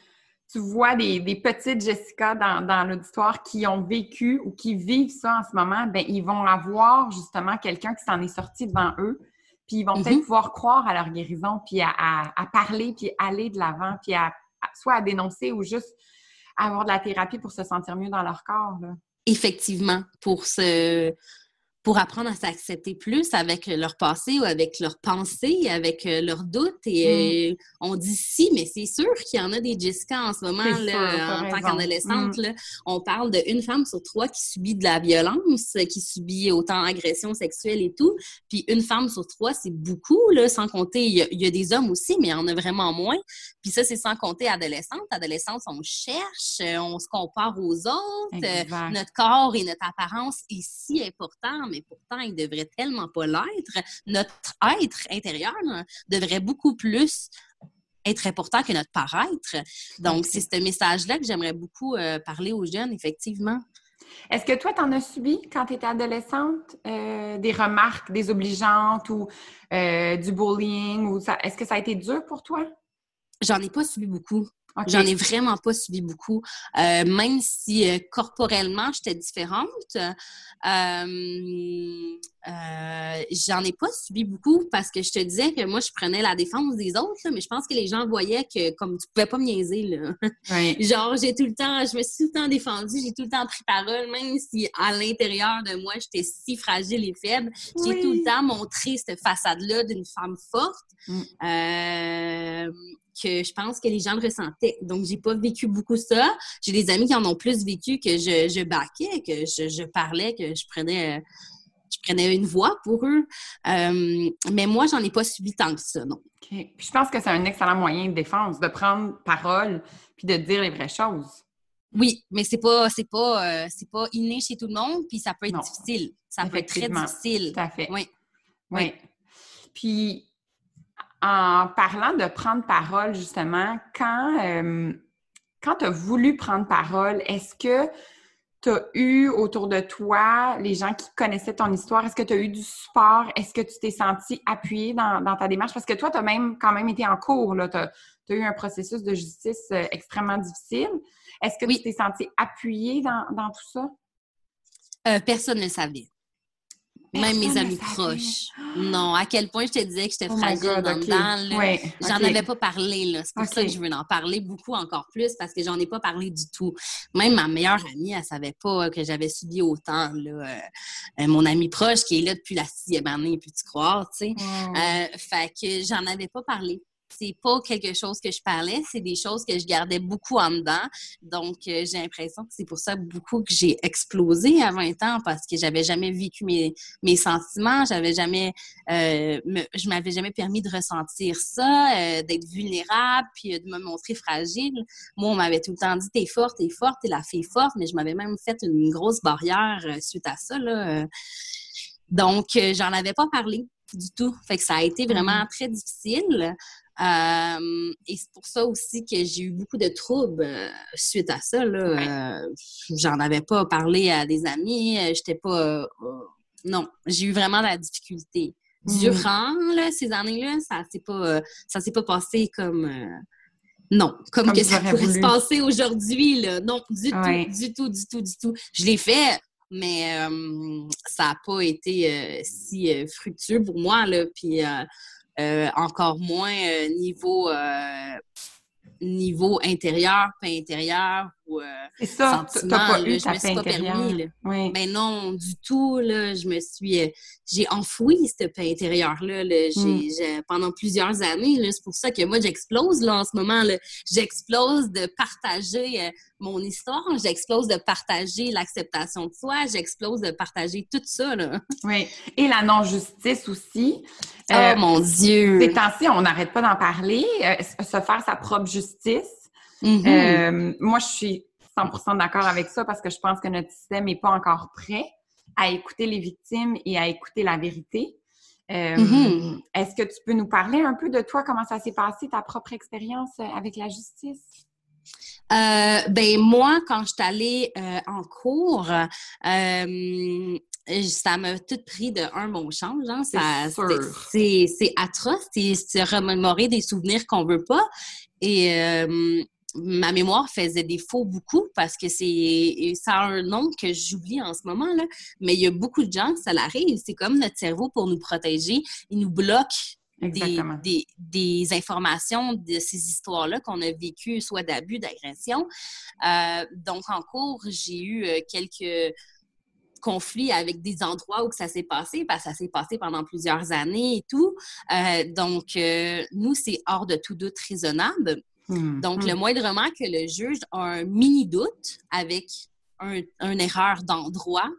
tu vois des, des petites Jessica dans, dans l'auditoire qui ont vécu ou qui vivent ça en ce moment, ben ils vont avoir justement quelqu'un qui s'en est sorti devant eux, puis ils vont peut-être pouvoir croire à leur guérison, puis à, à- à parler, puis aller de l'avant, puis à, à- soit à dénoncer ou juste à avoir de la thérapie pour se sentir mieux dans leur corps. Là. Effectivement, pour se pour apprendre à s'accepter plus avec leur passé ou avec leurs pensées, avec euh, leurs doutes. Et euh, on dit si, mais c'est sûr qu'il y en a des Jessica en ce moment, là, sûr, en tant qu'adolescente. Mm. On parle d'une femme sur trois qui subit de la violence, qui subit autant agression sexuelle et tout. Puis une femme sur trois, c'est beaucoup, là, sans compter, il y, a, il y a des hommes aussi, mais il y en a vraiment moins. Puis ça, c'est sans compter adolescente. Adolescente, on cherche, euh, on se compare aux autres. euh, Exact. notre corps et notre apparence est si important, mais pourtant, il devrait tellement pas l'être. Notre être intérieur devrait beaucoup plus être important que notre paraître. Donc, c'est ce message-là que j'aimerais beaucoup euh, parler aux jeunes, effectivement. Est-ce que toi, tu en as subi quand tu étais adolescente euh, des remarques désobligeantes ou euh, du bullying? ou ça... Est-ce que ça a été dur pour toi? J'en ai pas subi beaucoup. J'en ai vraiment pas subi beaucoup. Euh, même si euh, corporellement, j'étais différente, euh, j'en ai pas subi beaucoup parce que je te disais que moi, je prenais la défense des autres, là, mais je pense que les gens voyaient que comme tu pouvais pas me niaiser, là. Genre, j'ai tout le temps, je me suis tout le temps défendue, j'ai tout le temps pris parole, même si à l'intérieur de moi, j'étais si fragile et faible. J'ai tout le temps montré cette façade-là d'une femme forte Mm. que je pense que les gens le ressentaient. Donc, j'ai pas vécu beaucoup ça. J'ai des amis qui en ont plus vécu que je, je baquais, que je, je parlais, que je prenais... euh, je prenais une voix pour eux. Euh, mais moi, j'en ai pas subi tant que ça, non. Puis je pense que c'est un excellent moyen de défense, de prendre parole puis de dire les vraies choses. Oui, mais c'est pas c'est pas euh, c'est pas inné chez tout le monde, puis ça peut être Non. difficile. Ça peut être très difficile. Tout à fait. Oui. Oui. Puis, en parlant de prendre parole, justement, quand, euh, quand tu as voulu prendre parole, est-ce que tu as eu autour de toi les gens qui connaissaient ton histoire? Est-ce que tu as eu du support? Est-ce que tu t'es senti appuyé dans, dans ta démarche? Parce que toi, tu as même quand même été en cours. Tu as, eu un processus de justice euh, extrêmement difficile. Est-ce que Oui. tu t'es senti appuyé dans, dans tout ça? Euh, personne ne le savait. Même mes amis proches. Non, à quel point je te disais que j'étais Oh fragile God, dans OK. le dedans, J'en avais pas parlé. C'est pour ça que je veux en parler beaucoup encore plus, parce que j'en ai pas parlé du tout. Même ma meilleure amie, elle savait pas que j'avais subi autant, là. Euh, euh, mon amie proche, qui est là depuis la sixième année, peux-tu croire, tu sais. Euh, fait que j'en avais pas parlé. C'est pas quelque chose que je parlais, c'est des choses que je gardais beaucoup en dedans. Donc, euh, j'ai l'impression que c'est pour ça beaucoup que j'ai explosé à 20 ans parce que j'avais jamais vécu mes, mes sentiments, j'avais jamais, euh, me- je m'avais jamais permis de ressentir ça, euh, d'être vulnérable, puis euh, de me montrer fragile. Moi, on m'avait tout le temps dit t'es forte, t'es forte, t'es la fille forte, mais je m'avais même fait une grosse barrière suite à ça là. Donc, j'en avais pas parlé du tout. Fait que ça a été vraiment très difficile. Euh, et c'est pour ça aussi que j'ai eu beaucoup de troubles euh, suite à ça. Là. Euh, J'en avais pas parlé à des amis. J'étais pas. non, j'ai eu vraiment de la difficulté. Mhm. Durant là, ces années-là, ça s'est pas, ça s'est pas passé comme. non, comme, Comme que ça pourrait voulu. se passer aujourd'hui, là. Non, du Ouais. tout, du tout, du tout, du tout. Je l'ai fait, mais ça n'a pas été si fructueux pour moi, là. Puis encore moins euh, niveau, euh, niveau intérieur, pas intérieur ou euh, C'est ça, tu sentiment. pas là, eu je ta me suis pas permis, là. Oui. Ben non, du tout, là. Je me suis... euh, j'ai enfoui cette paix intérieure-là. là. Mm. j'ai- pendant plusieurs années. C'est pour ça que moi, j'explose, là, en ce moment. J'explose de partager euh, mon histoire. J'explose de partager l'acceptation de soi. J'explose de partager tout ça, là. Oui. Et la non-justice aussi. Oh, Euh, mon Dieu! Ces temps-ci, on n'arrête pas d'en parler. se faire sa propre justice. Mhm. Euh, moi, je suis 100% d'accord avec ça parce que je pense que notre système n'est pas encore prêt. à écouter les victimes et à écouter la vérité. Euh, Mhm. Est-ce que tu peux nous parler un peu de toi, comment ça s'est passé, ta propre expérience euh, avec la justice? Euh, ben moi, quand je suis allée euh, en cours, ça m'a tout pris de un mon change. Hein, C'est atroce, c'est se remémorer des souvenirs qu'on veut pas. Et ma mémoire faisait défaut beaucoup parce que c'est ça a un nom que j'oublie en ce moment là. Mais il y a beaucoup de gens que ça l'arrive. C'est comme notre cerveau pour nous protéger, il nous bloque des, des, des informations de ces histoires-là qu'on a vécues, soit d'abus, d'agression. Euh, donc, en cours, j'ai eu euh, quelques conflits avec des endroits où que ça s'est passé, parce que ça s'est passé pendant plusieurs années et tout. Euh, donc, euh, nous, c'est hors de tout doute raisonnable. Hmm. Donc, Hmm. le moindrement que le juge a un mini doute avec un, une erreur d'endroit,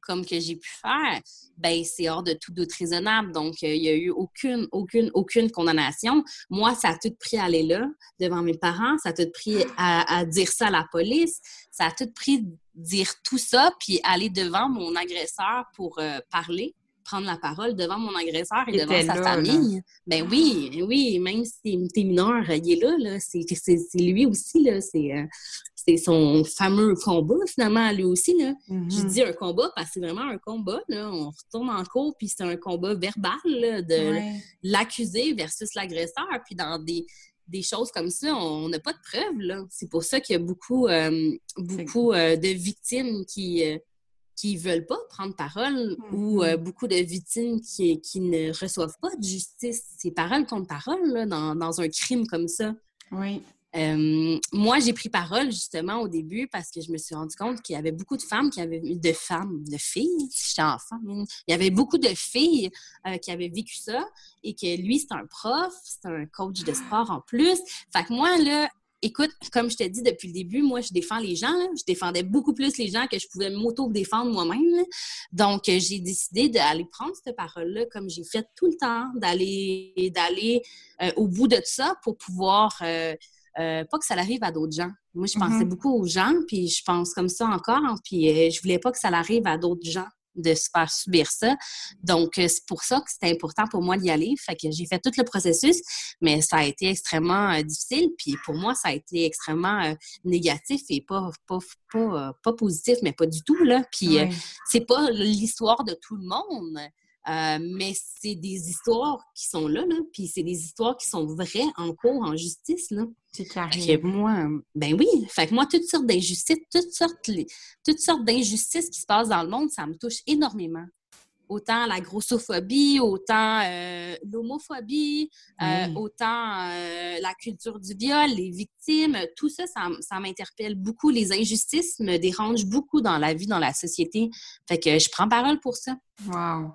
comme que j'ai pu faire, ben c'est hors de tout doute raisonnable. Donc, euh, il n'y a eu aucune, aucune, aucune condamnation. Moi, ça a tout pris à aller là, devant mes parents. Ça a tout pris à, à dire ça à la police. Ça a tout pris dire tout ça, puis aller devant mon agresseur pour euh, parler prendre la parole devant mon agresseur et Il devant sa là, famille. Ben oui, oui, même si t'es mineur, il est là, là. C'est, lui aussi, là. C'est, euh, c'est son fameux combat, finalement, lui aussi, là. Mhm. Je dis un combat parce que c'est vraiment un combat, là. On retourne en cours, puis c'est un combat verbal, là, de Ouais. l'accusé versus l'agresseur. Puis dans des, des choses comme ça, on n'a pas de preuves. C'est pour ça qu'il y a beaucoup, euh, beaucoup euh, de victimes qui... euh, qui veulent pas prendre parole ou euh, beaucoup de victimes qui, qui ne reçoivent pas de justice. C'est parole contre parole là, dans, dans un crime comme ça. Oui. Euh, moi, j'ai pris parole justement au début parce que je me suis rendu compte qu'il y avait beaucoup de femmes qui avaient de femmes, de filles, si j'étais enfant, il y avait beaucoup de filles euh, qui avaient vécu ça et que lui, c'est un prof, c'est un coach de sport en plus. Fait que moi, là, écoute, comme je te dis depuis le début, moi, je défends les gens. là. Je défendais beaucoup plus les gens que je pouvais m'auto-défendre moi-même. Donc, euh, j'ai décidé d'aller prendre cette parole-là comme j'ai fait tout le temps, d'aller d'aller euh, au bout de ça pour pouvoir euh, euh, pas que ça arrive à d'autres gens. Moi, je pensais Mhm. beaucoup aux gens, puis je pense comme ça encore, hein, puis je voulais pas que ça arrive à d'autres gens de se faire subir ça. Donc, euh, c'est pour ça que c'était important pour moi d'y aller. Fait que j'ai fait tout le processus, mais ça a été extrêmement euh, difficile. Puis pour moi, ça a été extrêmement euh, négatif et pas, pas, pas, pas positif, mais pas du tout. Là. Puis c'est pas l'histoire de tout le monde, euh, mais c'est des histoires qui sont là, là puis c'est des histoires qui sont vraies en cours, en justice, là. Fait que moi, ben oui, fait que moi, toutes sortes d'injustices, toutes sortes, les- toutes sortes d'injustices qui se passent dans le monde, ça me touche énormément. Autant la grossophobie, autant euh, l'homophobie, euh, autant la culture du viol, les victimes, tout ça, ça, m'interpelle beaucoup. Les injustices me dérangent beaucoup dans la vie, dans la société. Fait que je prends parole pour ça. Wow.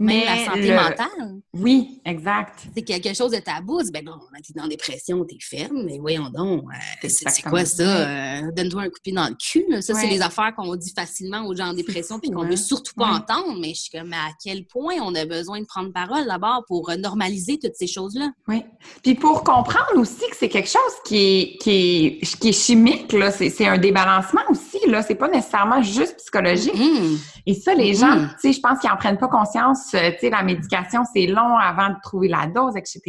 Même la santé le- mentale, Oui, exact. c'est quelque chose de tabou. Ben non, t'es dans la dépression, t'es ferme, mais voyons donc, euh, c'est, quoi ça? Euh, donne-toi un coup de pied dans le cul. là. Ça, c'est les affaires qu'on dit facilement aux gens en dépression puis qu'on hein? veut surtout pas Ouais. entendre. Mais je suis comme, mais à quel point on a besoin de prendre parole d'abord pour euh, normaliser toutes ces choses-là? Oui. Puis pour comprendre aussi que c'est quelque chose qui est, qui est, qui est chimique, là, c'est, c'est un débalancement aussi, là. C'est pas nécessairement juste psychologique. Hum, Et ça, les gens, tu sais, je pense qu'ils en prennent pas conscience. euh, Tu sais, la médication, c'est long avant de trouver la dose, etc.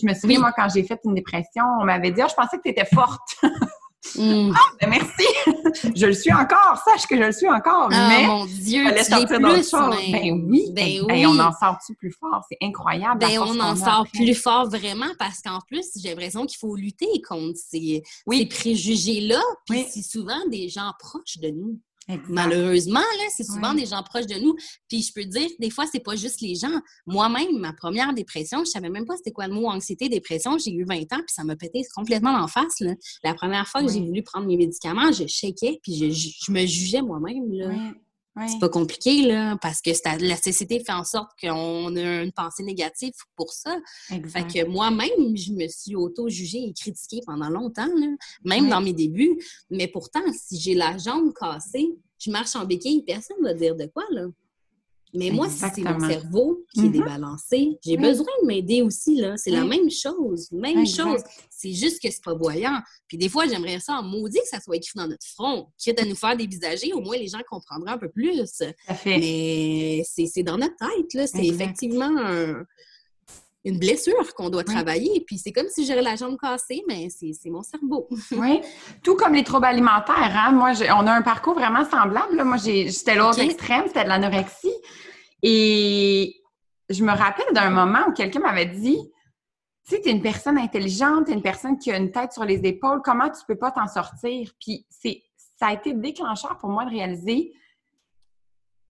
Je me souviens, Oui. moi, quand j'ai fait une dépression, on m'avait dit, ah, je pensais que tu étais forte. hum. Ben, Merci. je le suis encore. Sache que je le suis encore. Ah, mais mon Dieu, tu sortir plus, mais- Ben oui. Ben oui. on en sort-tu plus fort? C'est incroyable. Ben, on en sort après. plus fort vraiment parce qu'en plus, j'ai l'impression qu'il faut lutter contre ces, Oui. ces préjugés-là. Puis Oui. c'est souvent des gens proches de nous. Malheureusement, là, c'est souvent Oui. des gens proches de nous. Puis je peux te dire, des fois, c'est pas juste les gens. Moi-même, ma première dépression, je savais même pas c'était quoi le mot anxiété, dépression. J'ai eu 20 ans, puis ça m'a pété complètement en face. Là. La première fois que j'ai voulu prendre mes médicaments, je shakeais, puis je, je- je me jugeais moi-même. là. Oui. Oui. C'est pas compliqué, là, parce que la société fait en sorte qu'on a une pensée négative pour ça. Fait que moi-même, je me suis auto-jugée et critiquée pendant longtemps, là, même Oui. dans mes débuts. Mais pourtant, si j'ai la jambe cassée, je marche en béquille, personne ne va dire de quoi, là. Mais moi, si c'est mon cerveau qui est mm-hmm. débalancé, j'ai besoin de m'aider aussi, là. C'est la même chose, même chose. C'est juste que c'est pas voyant. Puis des fois, j'aimerais ça en maudit que ça soit écrit dans notre front. Quitte à nous faire dévisager, au moins les gens comprendront un peu plus. Mais c'est dans notre tête, là. C'est effectivement une blessure qu'on doit travailler. Puis c'est comme si j'aurais la jambe cassée, mais c'est mon cerveau. oui. Tout comme les troubles alimentaires. Hein? Moi, on a un parcours vraiment semblable. Moi, j'étais l'autre extrême, c'était de l'anorexie. Et je me rappelle d'un moment où quelqu'un m'avait dit Tu sais, tu es une personne intelligente, tu es une personne qui a une tête sur les épaules, comment tu peux pas t'en sortir? Puis ça a été déclencheur pour moi de réaliser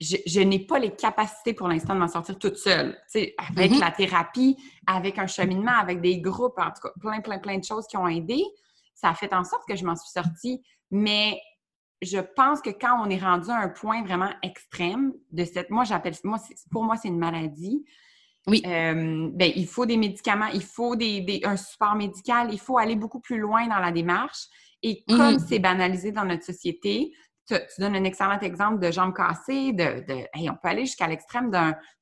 je, n'ai pas les capacités pour l'instant de m'en sortir toute seule. sais, avec mm-hmm. la thérapie, avec un cheminement, avec des groupes, en tout cas, plein, plein, plein de choses qui ont aidé, ça a fait en sorte que je m'en suis sortie. Mais je pense que quand on est rendu à un point vraiment extrême de cette, moi j'appelle, moi pour moi c'est une maladie. Oui. Euh, ben, il faut des médicaments, il faut des, un support médical, il faut aller beaucoup plus loin dans la démarche. Et comme mm-hmm. c'est banalisé dans notre société, tu, donnes un excellent exemple de jambes cassées, de, on peut aller jusqu'à l'extrême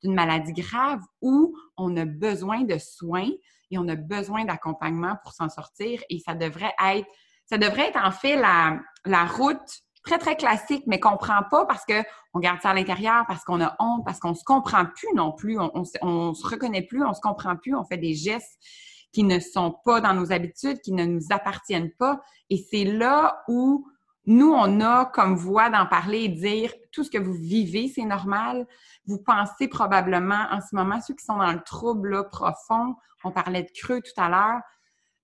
d'une maladie grave où on a besoin de soins et on a besoin d'accompagnement pour s'en sortir. Et ça devrait être, ça devrait être en fait la, la route très, très classique, mais qu'on prend pas parce qu'on garde ça à l'intérieur, parce qu'on a honte, parce qu'on se comprend plus non plus, on, on, se reconnaît plus, on se comprend plus, on fait des gestes qui ne sont pas dans nos habitudes, qui ne nous appartiennent pas. Et c'est là où nous, on a comme voix d'en parler et dire tout ce que vous vivez, c'est normal. Vous pensez probablement en ce moment, ceux qui sont dans le trouble profond, on parlait de creux tout à l'heure,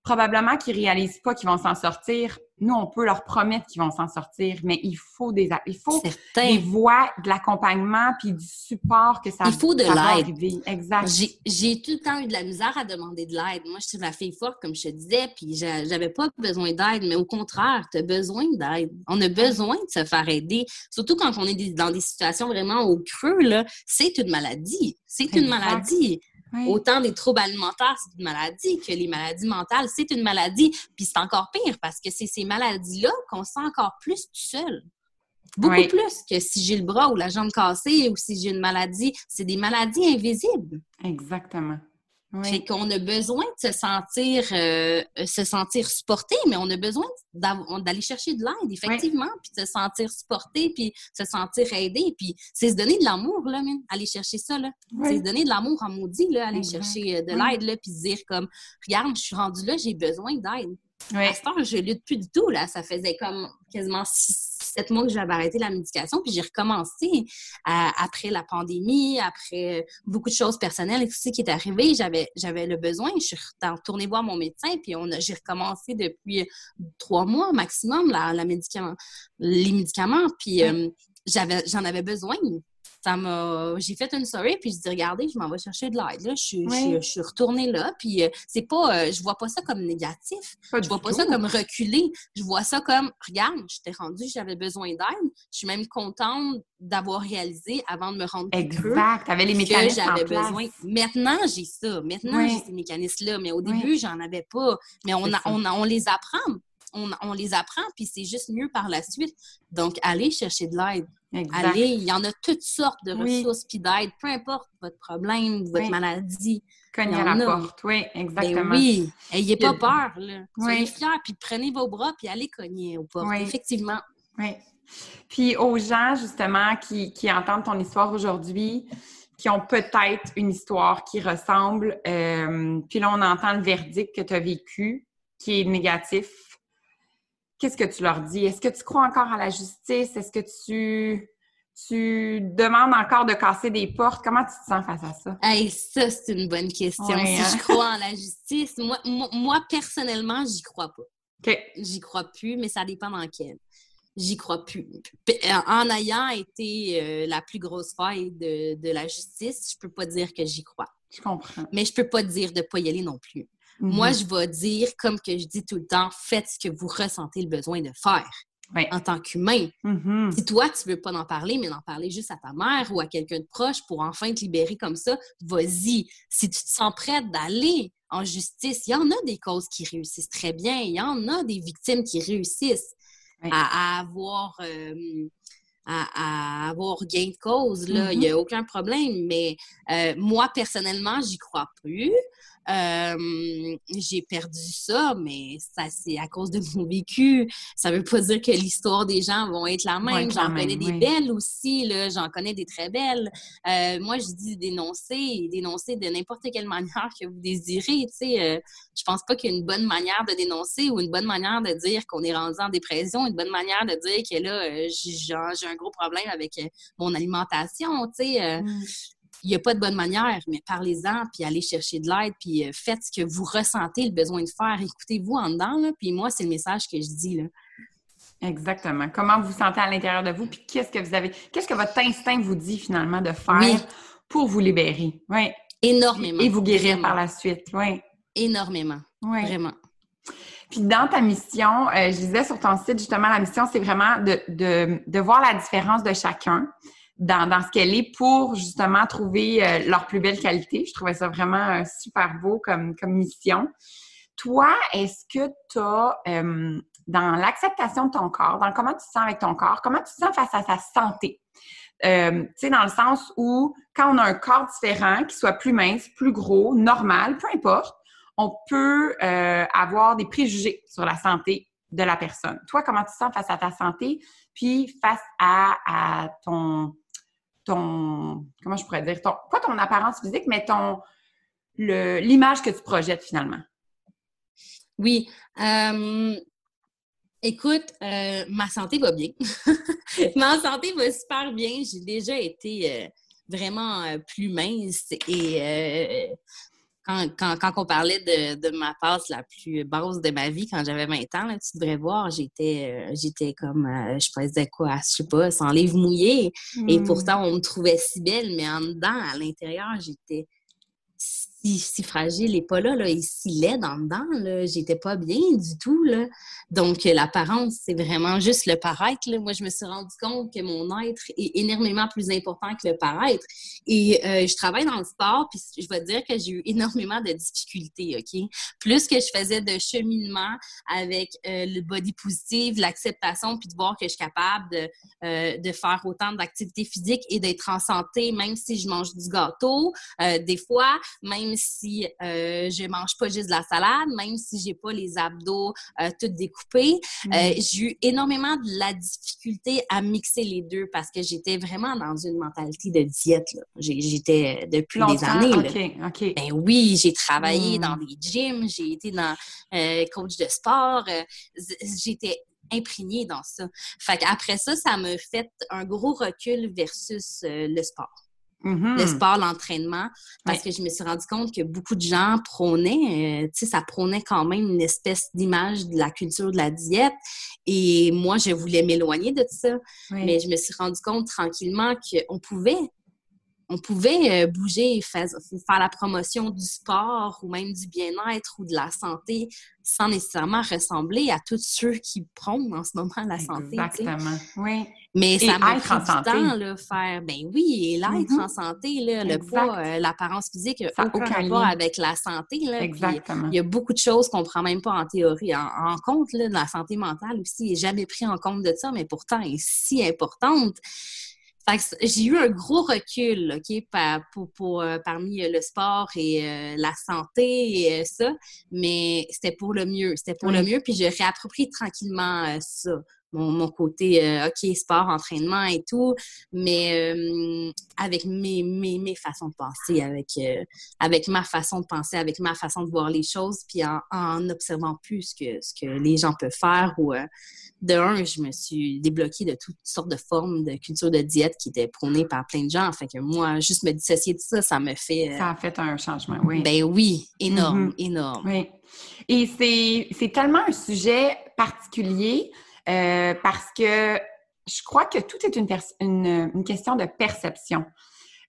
probablement qu'ils réalisent pas qu'ils vont s'en sortir. Nous, on peut leur promettre qu'ils vont s'en sortir, mais il faut des, il faut des voies, de l'accompagnement puis du support que ça Il faut de l'aide. Exact. J'ai tout le temps eu de la misère à demander de l'aide. Moi, je suis la fille forte, comme je te disais, puis j'avais pas besoin d'aide, mais au contraire, tu as besoin d'aide. On a besoin de se faire aider. Surtout quand on est dans des situations vraiment au creux, là, c'est une maladie. C'est une maladie. Autant des troubles alimentaires, c'est une maladie, que les maladies mentales, c'est une maladie. Puis c'est encore pire parce que c'est ces maladies-là qu'on sent encore plus tout seul. Beaucoup plus que si j'ai le bras ou la jambe cassée ou si j'ai une maladie. C'est des maladies invisibles. Exactement. Oui. qu'on a besoin de se sentir, euh, se sentir supporté, mais on a besoin d'aller chercher de l'aide, effectivement, puis de se sentir supporté, puis se sentir aidé. Puis c'est se donner de l'amour, là, même, aller chercher ça, là. C'est se donner de l'amour en maudit, là, aller chercher euh, de l'aide, là, puis se dire comme, regarde, je suis rendue là, j'ai besoin d'aide. À ce temps, je lutte plus du tout, là. Ça faisait comme quasiment six, sept mois que j'avais arrêté la médication, puis j'ai recommencé après la pandémie, après beaucoup de choses personnelles et tout ce qui est arrivé. J'avais, j'avais le besoin. Je suis retournée voir mon médecin, puis on a, j'ai recommencé depuis trois mois maximum la, la médicament, les médicaments, puis euh, j'avais, j'en avais besoin ça m'a j'ai fait une soirée puis je dis regardez je m'en vais chercher de l'aide là. Je, je, suis retournée là puis euh, c'est pas euh, je vois pas ça comme négatif. Je vois pas ça comme reculé. Je vois ça comme regarde je t'ai rendu j'avais besoin d'aide. Je suis même contente d'avoir réalisé avant de me rendre exact. avais les mécanismes que j'avais besoin. Maintenant j'ai ça. Maintenant j'ai ces mécanismes là mais au début j'en avais pas. Mais on, on, on les apprend. On, les apprend, puis c'est juste mieux par la suite. Donc, allez chercher de l'aide. Allez, il y en a toutes sortes de ressources puis d'aide, peu importe votre problème, votre maladie. Cognez à la porte, oui, ben exactement. oui, ayez pas peur, là. Soyez fiers, puis prenez vos bras, puis allez cogner aux portes, effectivement. Oui. Puis aux gens, justement, qui, entendent ton histoire aujourd'hui, qui ont peut-être une histoire qui ressemble, euh, puis là, on entend le verdict que tu as vécu, qui est négatif, qu'est-ce que tu leur dis? Est-ce que tu crois encore à la justice? Est-ce que tu, tu demandes encore de casser des portes? Comment tu te sens face à ça? Hey, ça, c'est une bonne question. si hein? je crois en la justice, moi, moi, personnellement, j'y crois pas. OK. J'y crois plus, mais ça dépend dans quel. J'y crois plus. En ayant été euh, la plus grosse faille de, de la justice, je peux pas dire que j'y crois. Je comprends. Mais je peux pas dire de pas y aller non plus. Moi, mhm. je vais dire, comme que je dis tout le temps, faites ce que vous ressentez le besoin de faire. en tant qu'humain. Mhm. Si toi, tu veux pas en parler, mais d'en parler juste à ta mère ou à quelqu'un de proche pour enfin te libérer comme ça, vas-y. Si tu te sens prête d'aller en justice, il y en a des causes qui réussissent très bien. Il y en a des victimes qui réussissent à, avoir... Euh, à, avoir gain de cause. Il n'y a mm-hmm. aucun problème. Mais euh, moi, personnellement, j'y crois plus. Euh, j'ai perdu ça, mais ça, c'est à cause de mon vécu. Ça veut pas dire que l'histoire des gens vont être la même. J'en connais des belles aussi, là. J'en connais des très belles. Euh, moi, je dis dénoncer, dénoncer de n'importe quelle manière que vous désirez, tu sais. Euh, je pense pas qu'il y a une bonne manière de dénoncer ou une bonne manière de dire qu'on est rendu en dépression, une bonne manière de dire que là, j'ai un gros problème avec mon alimentation, tu sais. Mm il n'y a pas de bonne manière, mais parlez-en, puis allez chercher de l'aide, puis euh, faites ce que vous ressentez le besoin de faire. Écoutez-vous en dedans, là, puis moi, c'est le message que je dis. Là. Exactement. Comment vous sentez à l'intérieur de vous, puis qu'est-ce que vous avez, qu'est-ce que votre instinct vous dit finalement de faire pour vous libérer? Oui. Énormément. Et vous guérir par la suite. Oui. Énormément. Oui. Vraiment. Puis dans ta mission, euh, je disais sur ton site, justement, la mission, c'est vraiment de, de, de voir la différence de chacun dans, ce qu'elle est pour justement trouver euh, leur plus belle qualité. Je trouvais ça vraiment euh, super beau comme, comme mission. Toi, est-ce que tu as, euh, dans l'acceptation de ton corps, dans comment tu te sens avec ton corps, comment tu te sens face à sa santé? tu sais, dans le sens où quand on a un corps différent, qui soit plus mince, plus gros, normal, peu importe, on peut avoir des préjugés sur la santé de la personne. Toi, comment tu te sens face à ta santé, puis face à, à ton, ton, comment je pourrais dire, ton, pas ton apparence physique, mais ton, l'image que tu projettes finalement. Oui. Euh, écoute, euh, ma santé va bien. ma santé va super bien. J'ai déjà été euh, vraiment plus mince et quand, quand, quand, on parlait de, de, ma passe la plus basse de ma vie, quand j'avais 20 ans, là, tu devrais voir, j'étais euh, j'étais comme, euh, je faisais quoi, je sais pas, sans livre mouillé. Et hmm. pourtant, on me trouvait si belle, mais en dedans, à l'intérieur, j'étais si, fragile et pas là, là, et si laide en dedans, là, j'étais pas bien du tout, là. Donc, l'apparence, c'est vraiment juste le paraître. Moi, je me suis rendu compte que mon être est énormément plus important que le paraître. Et euh, je travaille dans le sport, puis je vais te dire que j'ai eu énormément de difficultés, OK? Plus que je faisais de cheminement avec euh, le body positive, l'acceptation, puis de voir que je suis capable de, euh, de faire autant d'activités physiques et d'être en santé, même si je mange du gâteau, des fois, même si euh, je mange pas juste de la salade, même si j'ai pas les abdos euh, tout découpés. Euh, mm. j'ai eu énormément de la difficulté à mixer les deux parce que j'étais vraiment dans une mentalité de diète. J'étais depuis des années. OK. Ben oui, j'ai travaillé mm. dans des gyms, j'ai été dans coach de sport. j'étais imprégnée dans ça. Fait qu'après ça, ça me fait un gros recul versus le sport. Mm-hmm. le sport, l'entraînement, parce que je me suis rendu compte que beaucoup de gens prônaient, euh, tu sais, ça prônait quand même une espèce d'image de la culture de la diète. Et moi, je voulais m'éloigner de ça. Mais je me suis rendu compte tranquillement qu'on pouvait on pouvait euh, bouger, faire, faire la promotion du sport ou même du bien-être ou de la santé sans nécessairement ressembler à tous ceux qui prônent en ce moment la santé. Exactement, oui. Mais ça m'a pris du temps, là, faire, ben oui, et l'être mm-hmm. en santé, là, le poids, euh, l'apparence physique, n'a aucun, rapport avec la santé. Là, Exactement. Il y a beaucoup de choses qu'on prend même pas en théorie en, compte. Là, la santé mentale aussi n'est jamais pris en compte de ça, mais pourtant est si importante j'ai eu un gros recul, OK, pour, euh, parmi euh, le sport et euh, la santé et ça, mais c'était pour le mieux. C'était pour le mieux, puis j'ai réapproprié tranquillement ça mon, côté, euh, OK, sport, entraînement et tout, mais euh, avec mes, mes, mes, façons de penser, avec, euh, avec ma façon de penser, avec ma façon de voir les choses, puis en, en observant plus ce que, ce que les gens peuvent faire. Ou, de un, je me suis débloquée de toutes sortes de formes de culture de diète qui étaient prônées par plein de gens. Fait que moi, juste me dissocier de ça, ça me fait... Ça a fait un changement, oui. Ben oui, énorme, mm-hmm. énorme. Oui. Et c'est tellement un sujet particulier euh, parce que je crois que tout est une, une, question de perception.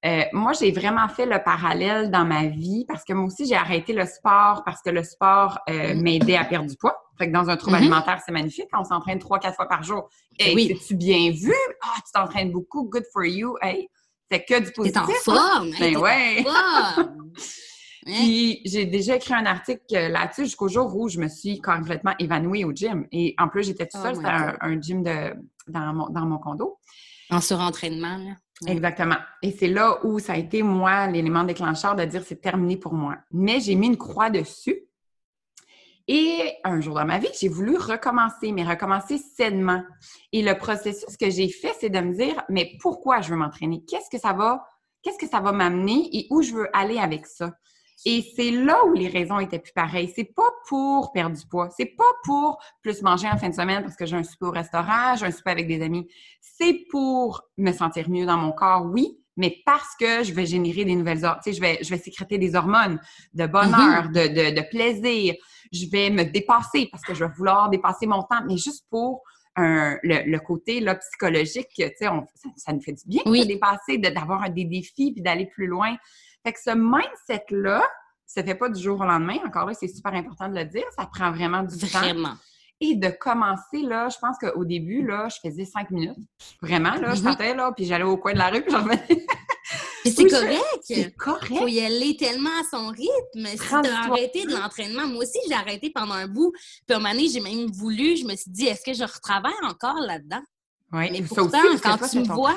Euh, moi, j'ai vraiment fait le parallèle dans ma vie parce que moi aussi, j'ai arrêté le sport parce que le sport euh, m'aidait à perdre du poids. Fait que dans un trouble mm-hmm. alimentaire, c'est magnifique. On s'entraîne trois, quatre fois par jour. Et oui. tu bien vu? Ah, tu t'entraînes beaucoup. Good for you. Hey, c'est que du positif. T'es en forme. Hein? Ben ouais. Puis j'ai déjà écrit un article là-dessus jusqu'au jour où je me suis complètement évanouie au gym. Et en plus, j'étais toute oh seule, c'était un, gym de, dans, mon, dans mon condo. En surentraînement, là? Exactement. Et c'est là où ça a été, moi, l'élément déclencheur de dire c'est terminé pour moi. Mais j'ai mis une croix dessus. Et un jour dans ma vie, j'ai voulu recommencer, mais recommencer sainement. Et le processus que j'ai fait, c'est de me dire, mais pourquoi je veux m'entraîner? Qu'est-ce que ça va, qu'est-ce que ça va m'amener et où je veux aller avec ça? Et c'est là où les raisons étaient plus pareilles. C'est pas pour perdre du poids. C'est pas pour plus manger en fin de semaine parce que j'ai un souper au restaurant, j'ai un souper avec des amis. C'est pour me sentir mieux dans mon corps, oui, mais parce que je vais générer des nouvelles hormones. Tu sais, je vais, je vais sécréter des hormones de bonheur, mm-hmm. de, de, plaisir. Je vais me dépasser parce que je vais vouloir dépasser mon temps, mais juste pour un, le, côté là, psychologique, tu sais, ça, nous fait du bien de dépasser, d'avoir des défis puis d'aller plus loin. Fait que ce mindset-là, ça fait pas du jour au lendemain. Encore là, c'est super important de le dire. Ça prend vraiment du vraiment. temps. Et de commencer, là, je pense qu'au début, là, je faisais cinq minutes. Vraiment, là, je mhm. partais, là, puis j'allais au coin de la rue, puis j'en revenais. c'est correct. C'est correct. Faut y aller tellement à son rythme. Si t'as arrêté de l'entraînement, moi aussi, j'ai arrêté pendant un bout. Puis à un moment donné, j'ai même voulu, je me suis dit, est-ce que je retravaille encore là-dedans? Oui, mais pourtant, quand tu me vois,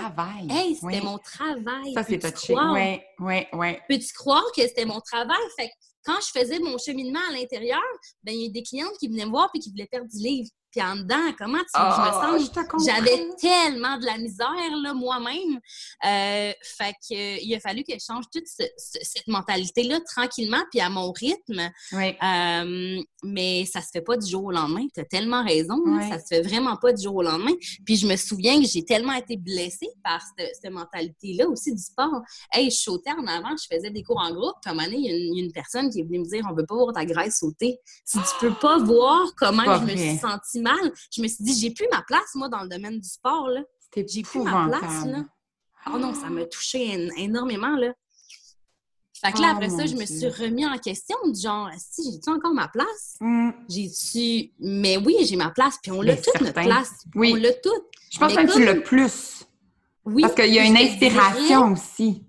hey, c'était mon travail. Ça, c'est touché. Oui, oui, oui. Peux-tu croire que c'était mon travail? Fait que quand je faisais mon cheminement à l'intérieur, ben, il y a des clientes qui venaient me voir et qui voulaient perdre du livre en dedans, comment tu veux je me sens? J'avais tellement de la misère, moi-même. Euh, fait qu'il a fallu que je change toute cette mentalité-là tranquillement, puis à mon rythme. Euh, mais ça se fait pas du jour au lendemain. Tu as tellement raison. Hein, ça se fait vraiment pas du jour au lendemain. Puis je me souviens que j'ai tellement été blessée par cette, mentalité-là aussi du sport. Hey, je sautais en avant, je faisais des cours en groupe. Puis à un moment donné, il y, a une personne qui est venue me dire on veut pas voir ta graisse sauter. Si tu peux pas voir comment je me suis sentie je me suis dit, j'ai plus ma place, moi, dans le domaine du sport. Là. J'ai plus ma place. Là. Oh non, ça m'a touché énormément. Là. Fait que là, après ça, je me suis remis en question, du genre, si j'ai-tu encore ma place? Mm. J'ai-tu. Mais oui, j'ai ma place, puis on l'a toute notre place. Oui. On l'a toute. Je pense que tu l'as plus. Oui. Parce qu'il y a une inspiration aussi.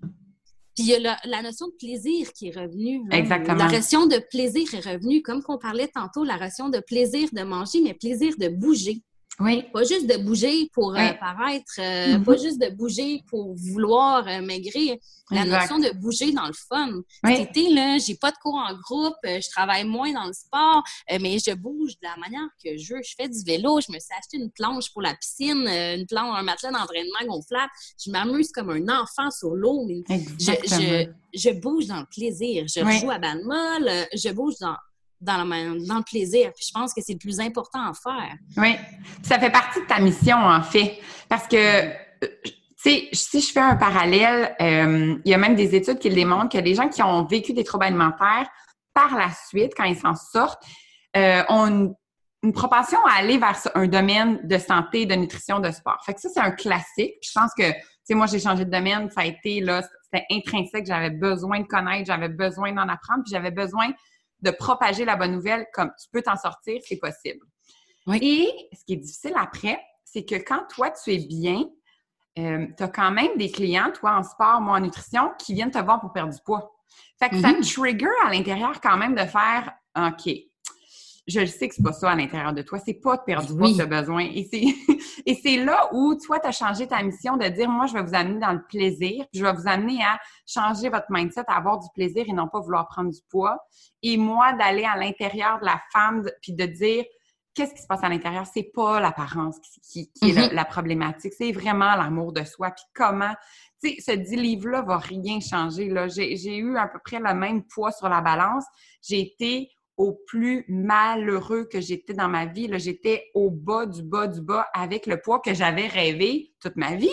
Puis il y a la, notion de plaisir qui est revenue. Exactement. La notion de plaisir est revenue. Comme qu'on parlait tantôt, la notion de plaisir de manger, mais plaisir de bouger. Oui. Pas juste de bouger pour euh, paraître, euh, mm-hmm. pas juste de bouger pour vouloir euh, maigrir. La notion de bouger dans le fun. Oui. C'était là, j'ai pas de cours en groupe, je travaille moins dans le sport, mais je bouge de la manière que je veux. Je fais du vélo, je me suis acheté une planche pour la piscine, une planche, un matelas d'entraînement gonflable. Je m'amuse comme un enfant sur l'eau. Je, je, je, bouge dans le plaisir. Je joue à balle molle, je bouge dans dans le, dans le plaisir. Je pense que c'est le plus important à faire. Oui. Ça fait partie de ta mission, en fait. Parce que, euh, tu sais, si je fais un parallèle, euh, il y a même des études qui le démontrent que les gens qui ont vécu des troubles alimentaires, par la suite, quand ils s'en sortent, euh, ont une, propension à aller vers un domaine de santé, de nutrition, de sport. Fait que ça, c'est un classique. Je pense que, tu sais, moi, j'ai changé de domaine. Ça a été, là, c'était intrinsèque. J'avais besoin de connaître, j'avais besoin d'en apprendre, puis j'avais besoin de propager la bonne nouvelle comme tu peux t'en sortir, c'est possible. Et ce qui est difficile après, c'est que quand toi, tu es bien, euh, tu as quand même des clients, toi en sport, moi en nutrition, qui viennent te voir pour perdre du poids. Fait que ça mm-hmm. trigger à l'intérieur quand même de faire OK, je le sais que c'est pas ça à l'intérieur de toi. C'est pas de perdre du poids que tu as besoin. Et c'est, et c'est là où toi, tu as changé ta mission de dire, moi, je vais vous amener dans le plaisir. je vais vous amener à changer votre mindset, à avoir du plaisir et non pas vouloir prendre du poids. Et moi, d'aller à l'intérieur de la femme, puis de dire, qu'est-ce qui se passe à l'intérieur? C'est pas l'apparence qui, est mm-hmm. la, problématique. C'est vraiment l'amour de soi. Puis comment, tu sais, ce dit livre-là va rien changer. Là. J'ai eu à peu près le même poids sur la balance. J'ai été au plus malheureux que j'étais dans ma vie. J'étais au bas du bas du bas avec le poids que j'avais rêvé toute ma vie.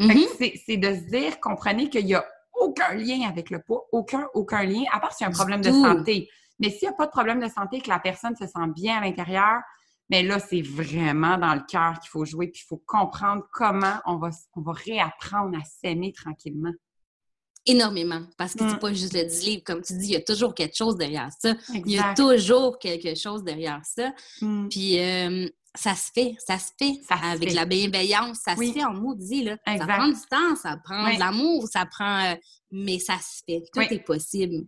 Mm-hmm. C'est de se dire, comprenez qu'il n'y a aucun lien avec le poids, aucun, aucun lien, à part s'il y a un problème de santé. Mais s'il n'y a pas de problème de santé, que la personne se sent bien à l'intérieur, mais là, c'est vraiment dans le cœur qu'il faut jouer, puis il faut comprendre comment on va, on va réapprendre à s'aimer tranquillement énormément parce que c'est mm. pas juste le 10 livres. Comme tu dis, il y a toujours quelque chose derrière ça. Il y a toujours quelque chose derrière ça. Mm. Puis euh, ça se fait, ça se fait. avec la bienveillance, ça se fait en maudit. Là. Ça prend du temps, ça prend de l'amour, ça prend. Euh, mais ça se fait. Tout est possible.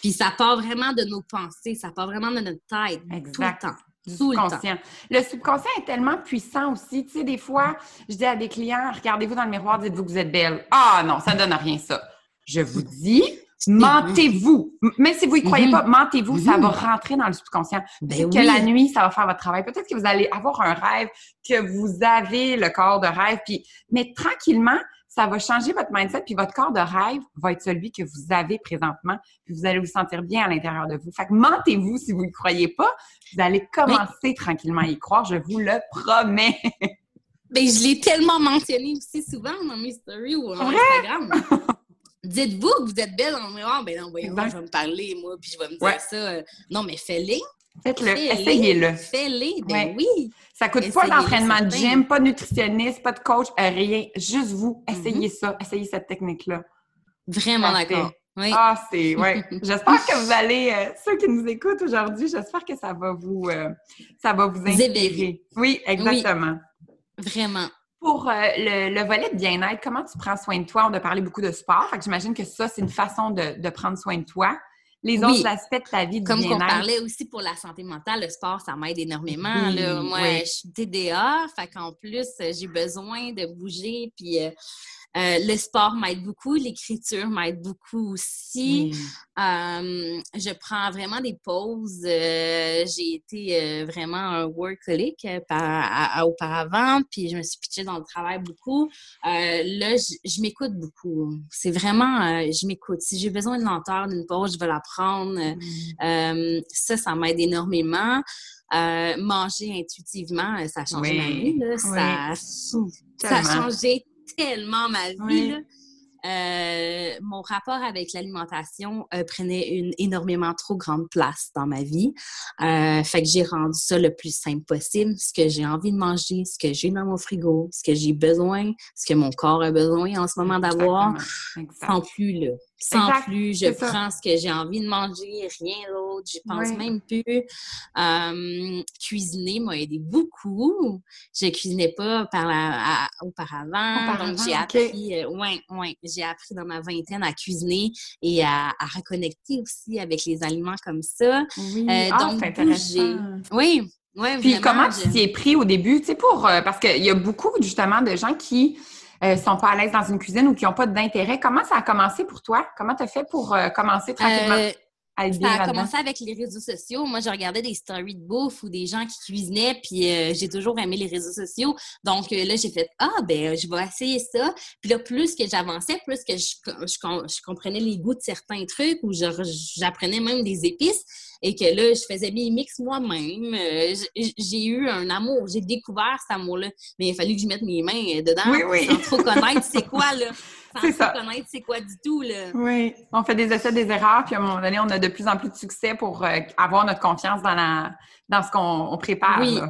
Puis ça part vraiment de nos pensées, ça part vraiment de notre tête. Tout le temps. du subconscient. Le, subconscient est tellement puissant aussi. Tu sais, des fois, je dis à des clients, regardez-vous dans le miroir, dites-vous que vous êtes belle. Ah non, ça ne donne rien, ça. Je vous dis, mentez-vous. Même si vous y croyez pas, mentez-vous, ça va rentrer dans le subconscient. Ben que la nuit, ça va faire votre travail. Peut-être que vous allez avoir un rêve, que vous avez le corps de rêve, puis mais tranquillement, ça va changer votre mindset, puis votre corps de rêve va être celui que vous avez présentement, puis vous allez vous sentir bien à l'intérieur de vous. Fait que mentez-vous si vous y croyez pas, vous allez commencer tranquillement à y croire, je vous le promets. Ben, je l'ai tellement mentionné aussi souvent dans mes stories ou en Instagram. Dites-vous que vous êtes belle dans le miroir? Ben non, voyons, je vais me parler, moi, puis je vais me dire ça. Euh, non, mais fais-le. Faites-le. Essayez-le. Fais-le. Ben oui. Ça coûte pas d'entraînement de gym, pas de nutritionniste, pas de coach, euh, rien. Juste vous, mm-hmm. essayez ça. Essayez cette technique-là. Vraiment d'accord. Oui. Ah, c'est, ouais. j'espère que vous allez, euh, ceux qui nous écoutent aujourd'hui, j'espère que ça va vous, ça va vous inspirer. Oui, exactement. Vraiment. Pour euh, le, volet de bien-être, comment tu prends soin de toi? On a parlé beaucoup de sport. j'imagine que ça, c'est une façon de, prendre soin de toi. Les autres aspects de ta vie de Comme on parlait aussi pour la santé mentale, le sport, ça m'aide énormément. Moi, je suis TDA, fait qu'en plus, j'ai besoin de bouger, puis euh, euh, le sport m'aide beaucoup, l'écriture m'aide beaucoup aussi. Euh, je prends vraiment des pauses. Euh, j'ai été vraiment un workaholic auparavant, puis je me suis pitchée dans le travail beaucoup. là, je, m'écoute beaucoup. C'est vraiment, je m'écoute. Si j'ai besoin de lenteur, d'une pause, je vais la prendre. Mm. ça, ça m'aide énormément. manger intuitivement, ça a changé ma vie. Ça, ça, a changé tellement ma vie. Euh, mon rapport avec l'alimentation euh, prenait une énormément trop grande place dans ma vie. Euh, fait que j'ai rendu ça le plus simple possible. Ce que j'ai envie de manger, ce que j'ai dans mon frigo, ce que j'ai besoin, ce que mon corps a besoin en ce moment d'avoir, sans plus là. Sans plus, je prends ce que j'ai envie de manger, rien d'autre. Je pense même plus. cuisiner m'a aidé beaucoup. Je cuisinais pas par la, auparavant, donc j'ai appris. ouais, ouais, j'ai appris dans ma vingtaine à cuisiner et à, reconnecter aussi avec les aliments comme ça. Oui. Euh, ah, donc, j'ai. Oui. Ouais, Puis comment tu t'y es pris au début, tu sais, pour euh, parce qu'il y a beaucoup justement de gens qui euh, sont pas à l'aise dans une cuisine ou qui n'ont pas d'intérêt. Comment ça a commencé pour toi? Comment tu as fait pour commencer tranquillement? Ça a commencé avec les réseaux sociaux. Moi, je regardais des stories de bouffe ou des gens qui cuisinaient, puis euh, j'ai toujours aimé les réseaux sociaux. Donc euh, là, j'ai fait Ah, ben, je vais essayer ça. Puis là, plus que j'avançais, plus que je, je, comprenais les goûts de certains trucs ou j'apprenais même des épices et que là, je faisais mes mix moi-même. Euh, j'ai eu un amour, j'ai découvert cet amour-là. Mais il a fallu que je mette mes mains dedans sans trop connaître c'est quoi, là. Sans connaître c'est quoi du tout, là. Oui, on fait des essais, des erreurs, puis à un moment donné, on a de plus en plus de succès pour euh, avoir notre confiance dans, la, dans ce qu'on prépare. Oui.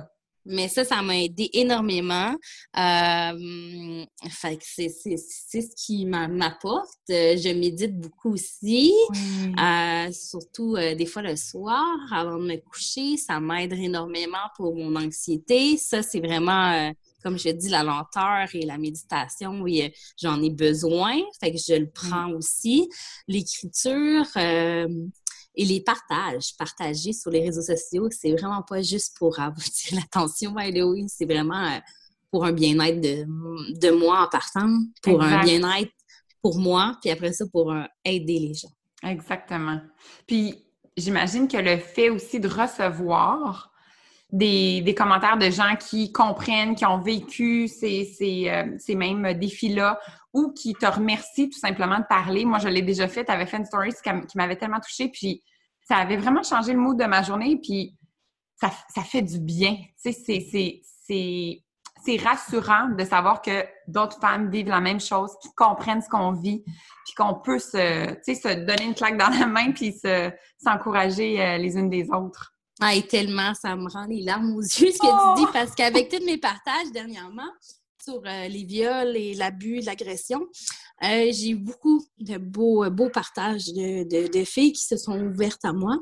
Mais ça, ça m'a aidé énormément. Euh, fait que c'est, ce qui m'apporte. Je médite beaucoup aussi, euh, surtout euh, des fois le soir avant de me coucher. Ça m'aide énormément pour mon anxiété. Ça, c'est vraiment, comme je dis, la lenteur et la méditation. Oui, j'en ai besoin. Fait que je le prends aussi. L'écriture, et les partages, partager sur les réseaux sociaux, c'est vraiment pas juste pour avoir l'attention, oui, c'est vraiment euh, pour un bien-être de, moi en partant, pour un bien-être pour moi, puis après ça, pour aider les gens. Exactement. Puis j'imagine que le fait aussi de recevoir des, commentaires de gens qui comprennent, qui ont vécu euh, ces mêmes défis-là ou qui te remercient tout simplement de parler. Moi, je l'ai déjà fait. Tu avais fait une story qui m'avait tellement touchée. Puis ça avait vraiment changé le mood de ma journée, puis ça, fait du bien. C'est rassurant de savoir que d'autres femmes vivent la même chose, qui comprennent ce qu'on vit, puis qu'on peut se, se donner une claque dans la main, puis s'encourager euh, les unes des autres. Ah, et tellement, ça me rend les larmes aux yeux ce que tu dis, parce qu'avec tous mes partages dernièrement sur euh, les viols et l'abus, l'agression, euh, j'ai eu beaucoup de beaux, euh, beaux partages de, filles qui se sont ouvertes à moi.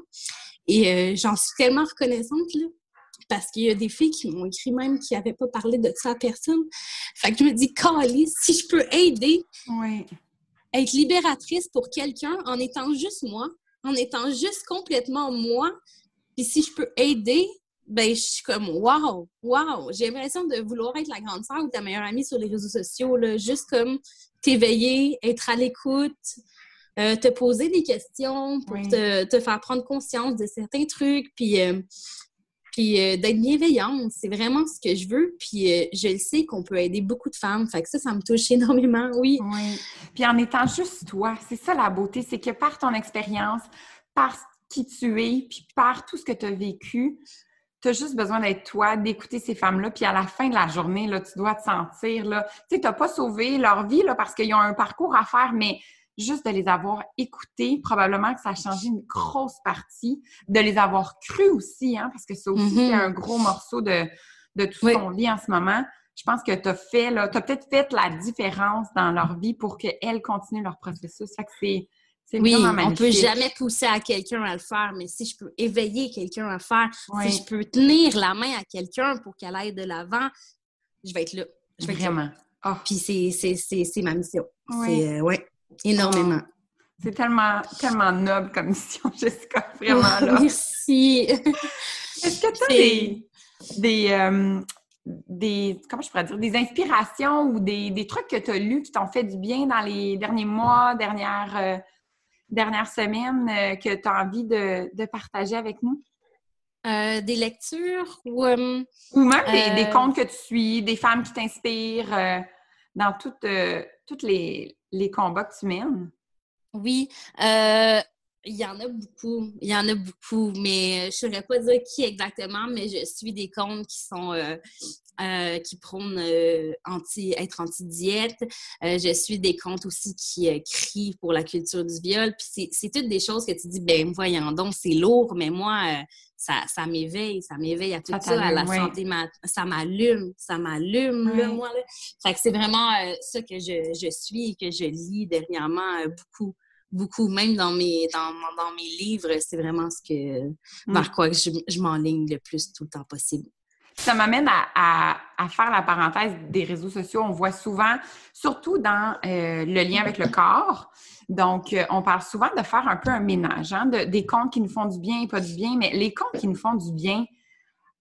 Et euh, j'en suis tellement reconnaissante, là, parce qu'il y a des filles qui m'ont écrit même qui n'avaient pas parlé de ça à personne. Fait que je me dis, Cali, si je peux aider, être libératrice pour quelqu'un en étant juste moi, en étant juste complètement moi, puis si je peux aider, ben, je suis comme, wow, wow. J'ai l'impression de vouloir être la grande sœur ou ta meilleure amie sur les réseaux sociaux, là, juste comme t'éveiller, être à l'écoute, euh, te poser des questions pour te, te, faire prendre conscience de certains trucs, puis, euh, puis euh, d'être bienveillante. C'est vraiment ce que je veux, puis je le sais qu'on peut aider beaucoup de femmes. Fait que ça, ça me touche énormément, oui. Oui. Puis en étant juste toi, c'est ça la beauté, c'est que par ton expérience, par qui tu es, puis par tout ce que tu as vécu, tu as juste besoin d'être toi, d'écouter ces femmes-là, puis à la fin de la journée, là, tu dois te sentir, là, tu sais, tu n'as pas sauvé leur vie, là, parce qu'ils ont un parcours à faire, mais juste de les avoir écoutés, probablement que ça a changé une grosse partie, de les avoir crus aussi, hein, parce que c'est aussi mm-hmm. un gros morceau de, de tout ce qu'on vit en ce moment. Je pense que tu as fait, là, tu as peut-être fait la différence dans leur vie pour qu'elles continuent leur processus. Fait que c'est, oui, on peut jamais pousser à quelqu'un à le faire, mais si je peux éveiller quelqu'un à le faire, si je peux tenir la main à quelqu'un pour qu'elle aille de l'avant, je vais être là. Je vais Vraiment. Ah. Puis c'est ma mission. Oui. Euh, ouais, énormément. Ah. C'est tellement, tellement noble comme mission, Jessica. Vraiment, là. Merci. Est-ce que tu as des, des, euh, des, comment je pourrais dire, des inspirations ou des, des trucs que tu as lus qui t'ont fait du bien dans les derniers mois, dernières, euh, dernière semaine euh, que tu as envie de, partager avec nous? Euh, des lectures ou... Euh, ou même des, comptes que tu suis, des femmes qui t'inspirent dans toutes, toutes les, les, combats que tu mènes? Oui, il y en a beaucoup. Il y en a beaucoup, mais je ne saurais pas dire qui exactement, mais je suis des comptes qui sont euh, qui prônent euh, anti, être anti-diète. Euh, je suis des comptes aussi qui crient pour la culture du viol. Puis c'est toutes des choses que tu dis, ben voyons donc, c'est lourd, mais moi, ça, ça m'éveille, ça m'éveille à tout ça, à la santé, ça m'allume, ça m'allume, moi. Là. Fait que c'est vraiment ça que je, je suis et que je lis dernièrement beaucoup beaucoup, même dans mes, dans, dans mes livres, c'est vraiment ce que, mm. vers quoi je, je m'enligne le plus tout le temps possible. Ça m'amène à, faire la parenthèse des réseaux sociaux. On voit souvent, surtout dans euh, le lien avec le corps, donc euh, on parle souvent de faire un peu un ménage, hein, de, des comptes qui nous font du bien et pas du bien, mais les comptes qui nous font du bien,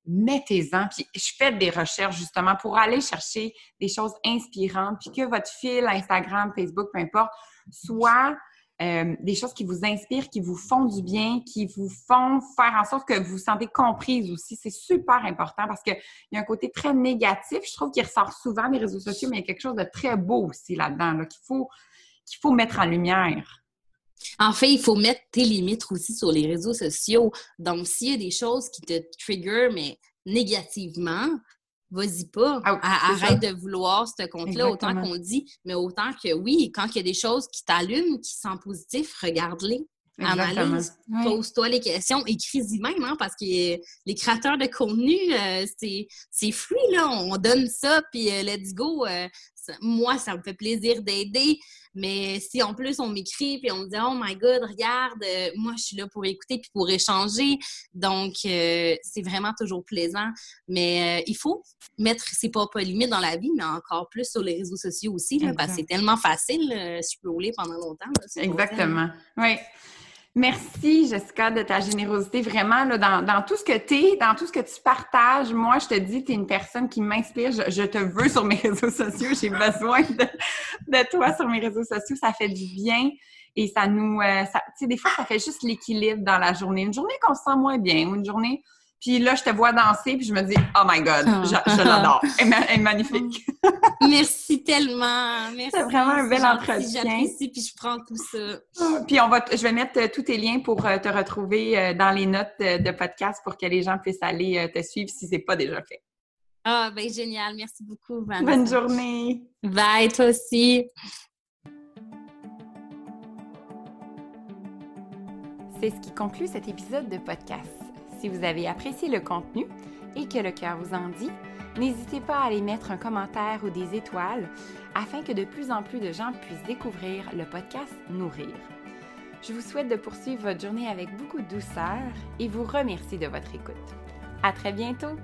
mettez-en. Puis je fais des recherches justement pour aller chercher des choses inspirantes, puis que votre fil Instagram, Facebook, peu importe, soit euh, des choses qui vous inspirent, qui vous font du bien, qui vous font faire en sorte que vous vous sentez comprise aussi. C'est super important parce qu'il y a un côté très négatif, je trouve, qui ressort souvent des réseaux sociaux, mais il y a quelque chose de très beau aussi là-dedans, qu'il faut, qu'il faut mettre en lumière. En fait, il faut mettre tes limites aussi sur les réseaux sociaux. Donc, s'il y a des choses qui te trigger, mais négativement, vas-y pas. Ah arrête de vouloir ce compte-là autant qu'on dit, mais autant que oui, quand il y a des choses qui t'allument, qui sont positives, regarde-les. Analyse, pose-toi les questions, écris-y même, hein, parce que les créateurs de contenu, euh, c'est flou, là. On donne ça, puis euh, let's go. Euh, moi, ça me fait plaisir d'aider. Mais si en plus on m'écrit puis on me dit Oh my God, regarde, euh, moi je suis là pour écouter puis pour échanger. Donc euh, c'est vraiment toujours plaisant. Mais euh, il faut mettre ses propres limites dans la vie, mais encore plus sur les réseaux sociaux aussi, parce que c'est tellement facile de scroller pendant longtemps. Exactement. Oui. Merci, Jessica, de ta générosité. Vraiment, là, dans, tout ce que tu es, dans tout ce que tu partages, moi, je te dis, tu es une personne qui m'inspire. Je, te veux sur mes réseaux sociaux. J'ai besoin de, toi sur mes réseaux sociaux. Ça fait du bien. Et ça nous... Euh, tu sais, des fois, ça fait juste l'équilibre dans la journée. Une journée qu'on se sent moins bien ou une journée puis là, je te vois danser, puis je me dis, oh my God, je, je l'adore. Elle, est magnifique. Merci tellement. Merci. C'est vraiment un bel entretien. J'apprécie, puis je prends tout ça. Ah, puis on va, je vais mettre euh, tous tes liens pour euh, te retrouver euh, dans les notes de podcast pour que les gens puissent aller te suivre si ce n'est pas déjà fait. Ah, ben génial. Merci beaucoup, Vanessa. Bonne journée. Bye, toi aussi. C'est ce qui conclut cet épisode de podcast. Si vous avez apprécié le contenu et que le cœur vous en dit, n'hésitez pas à aller mettre un commentaire ou des étoiles afin que de plus en plus de gens puissent découvrir le podcast Nourrir. Je vous souhaite de poursuivre votre journée avec beaucoup de douceur et vous remercie de votre écoute. À très bientôt!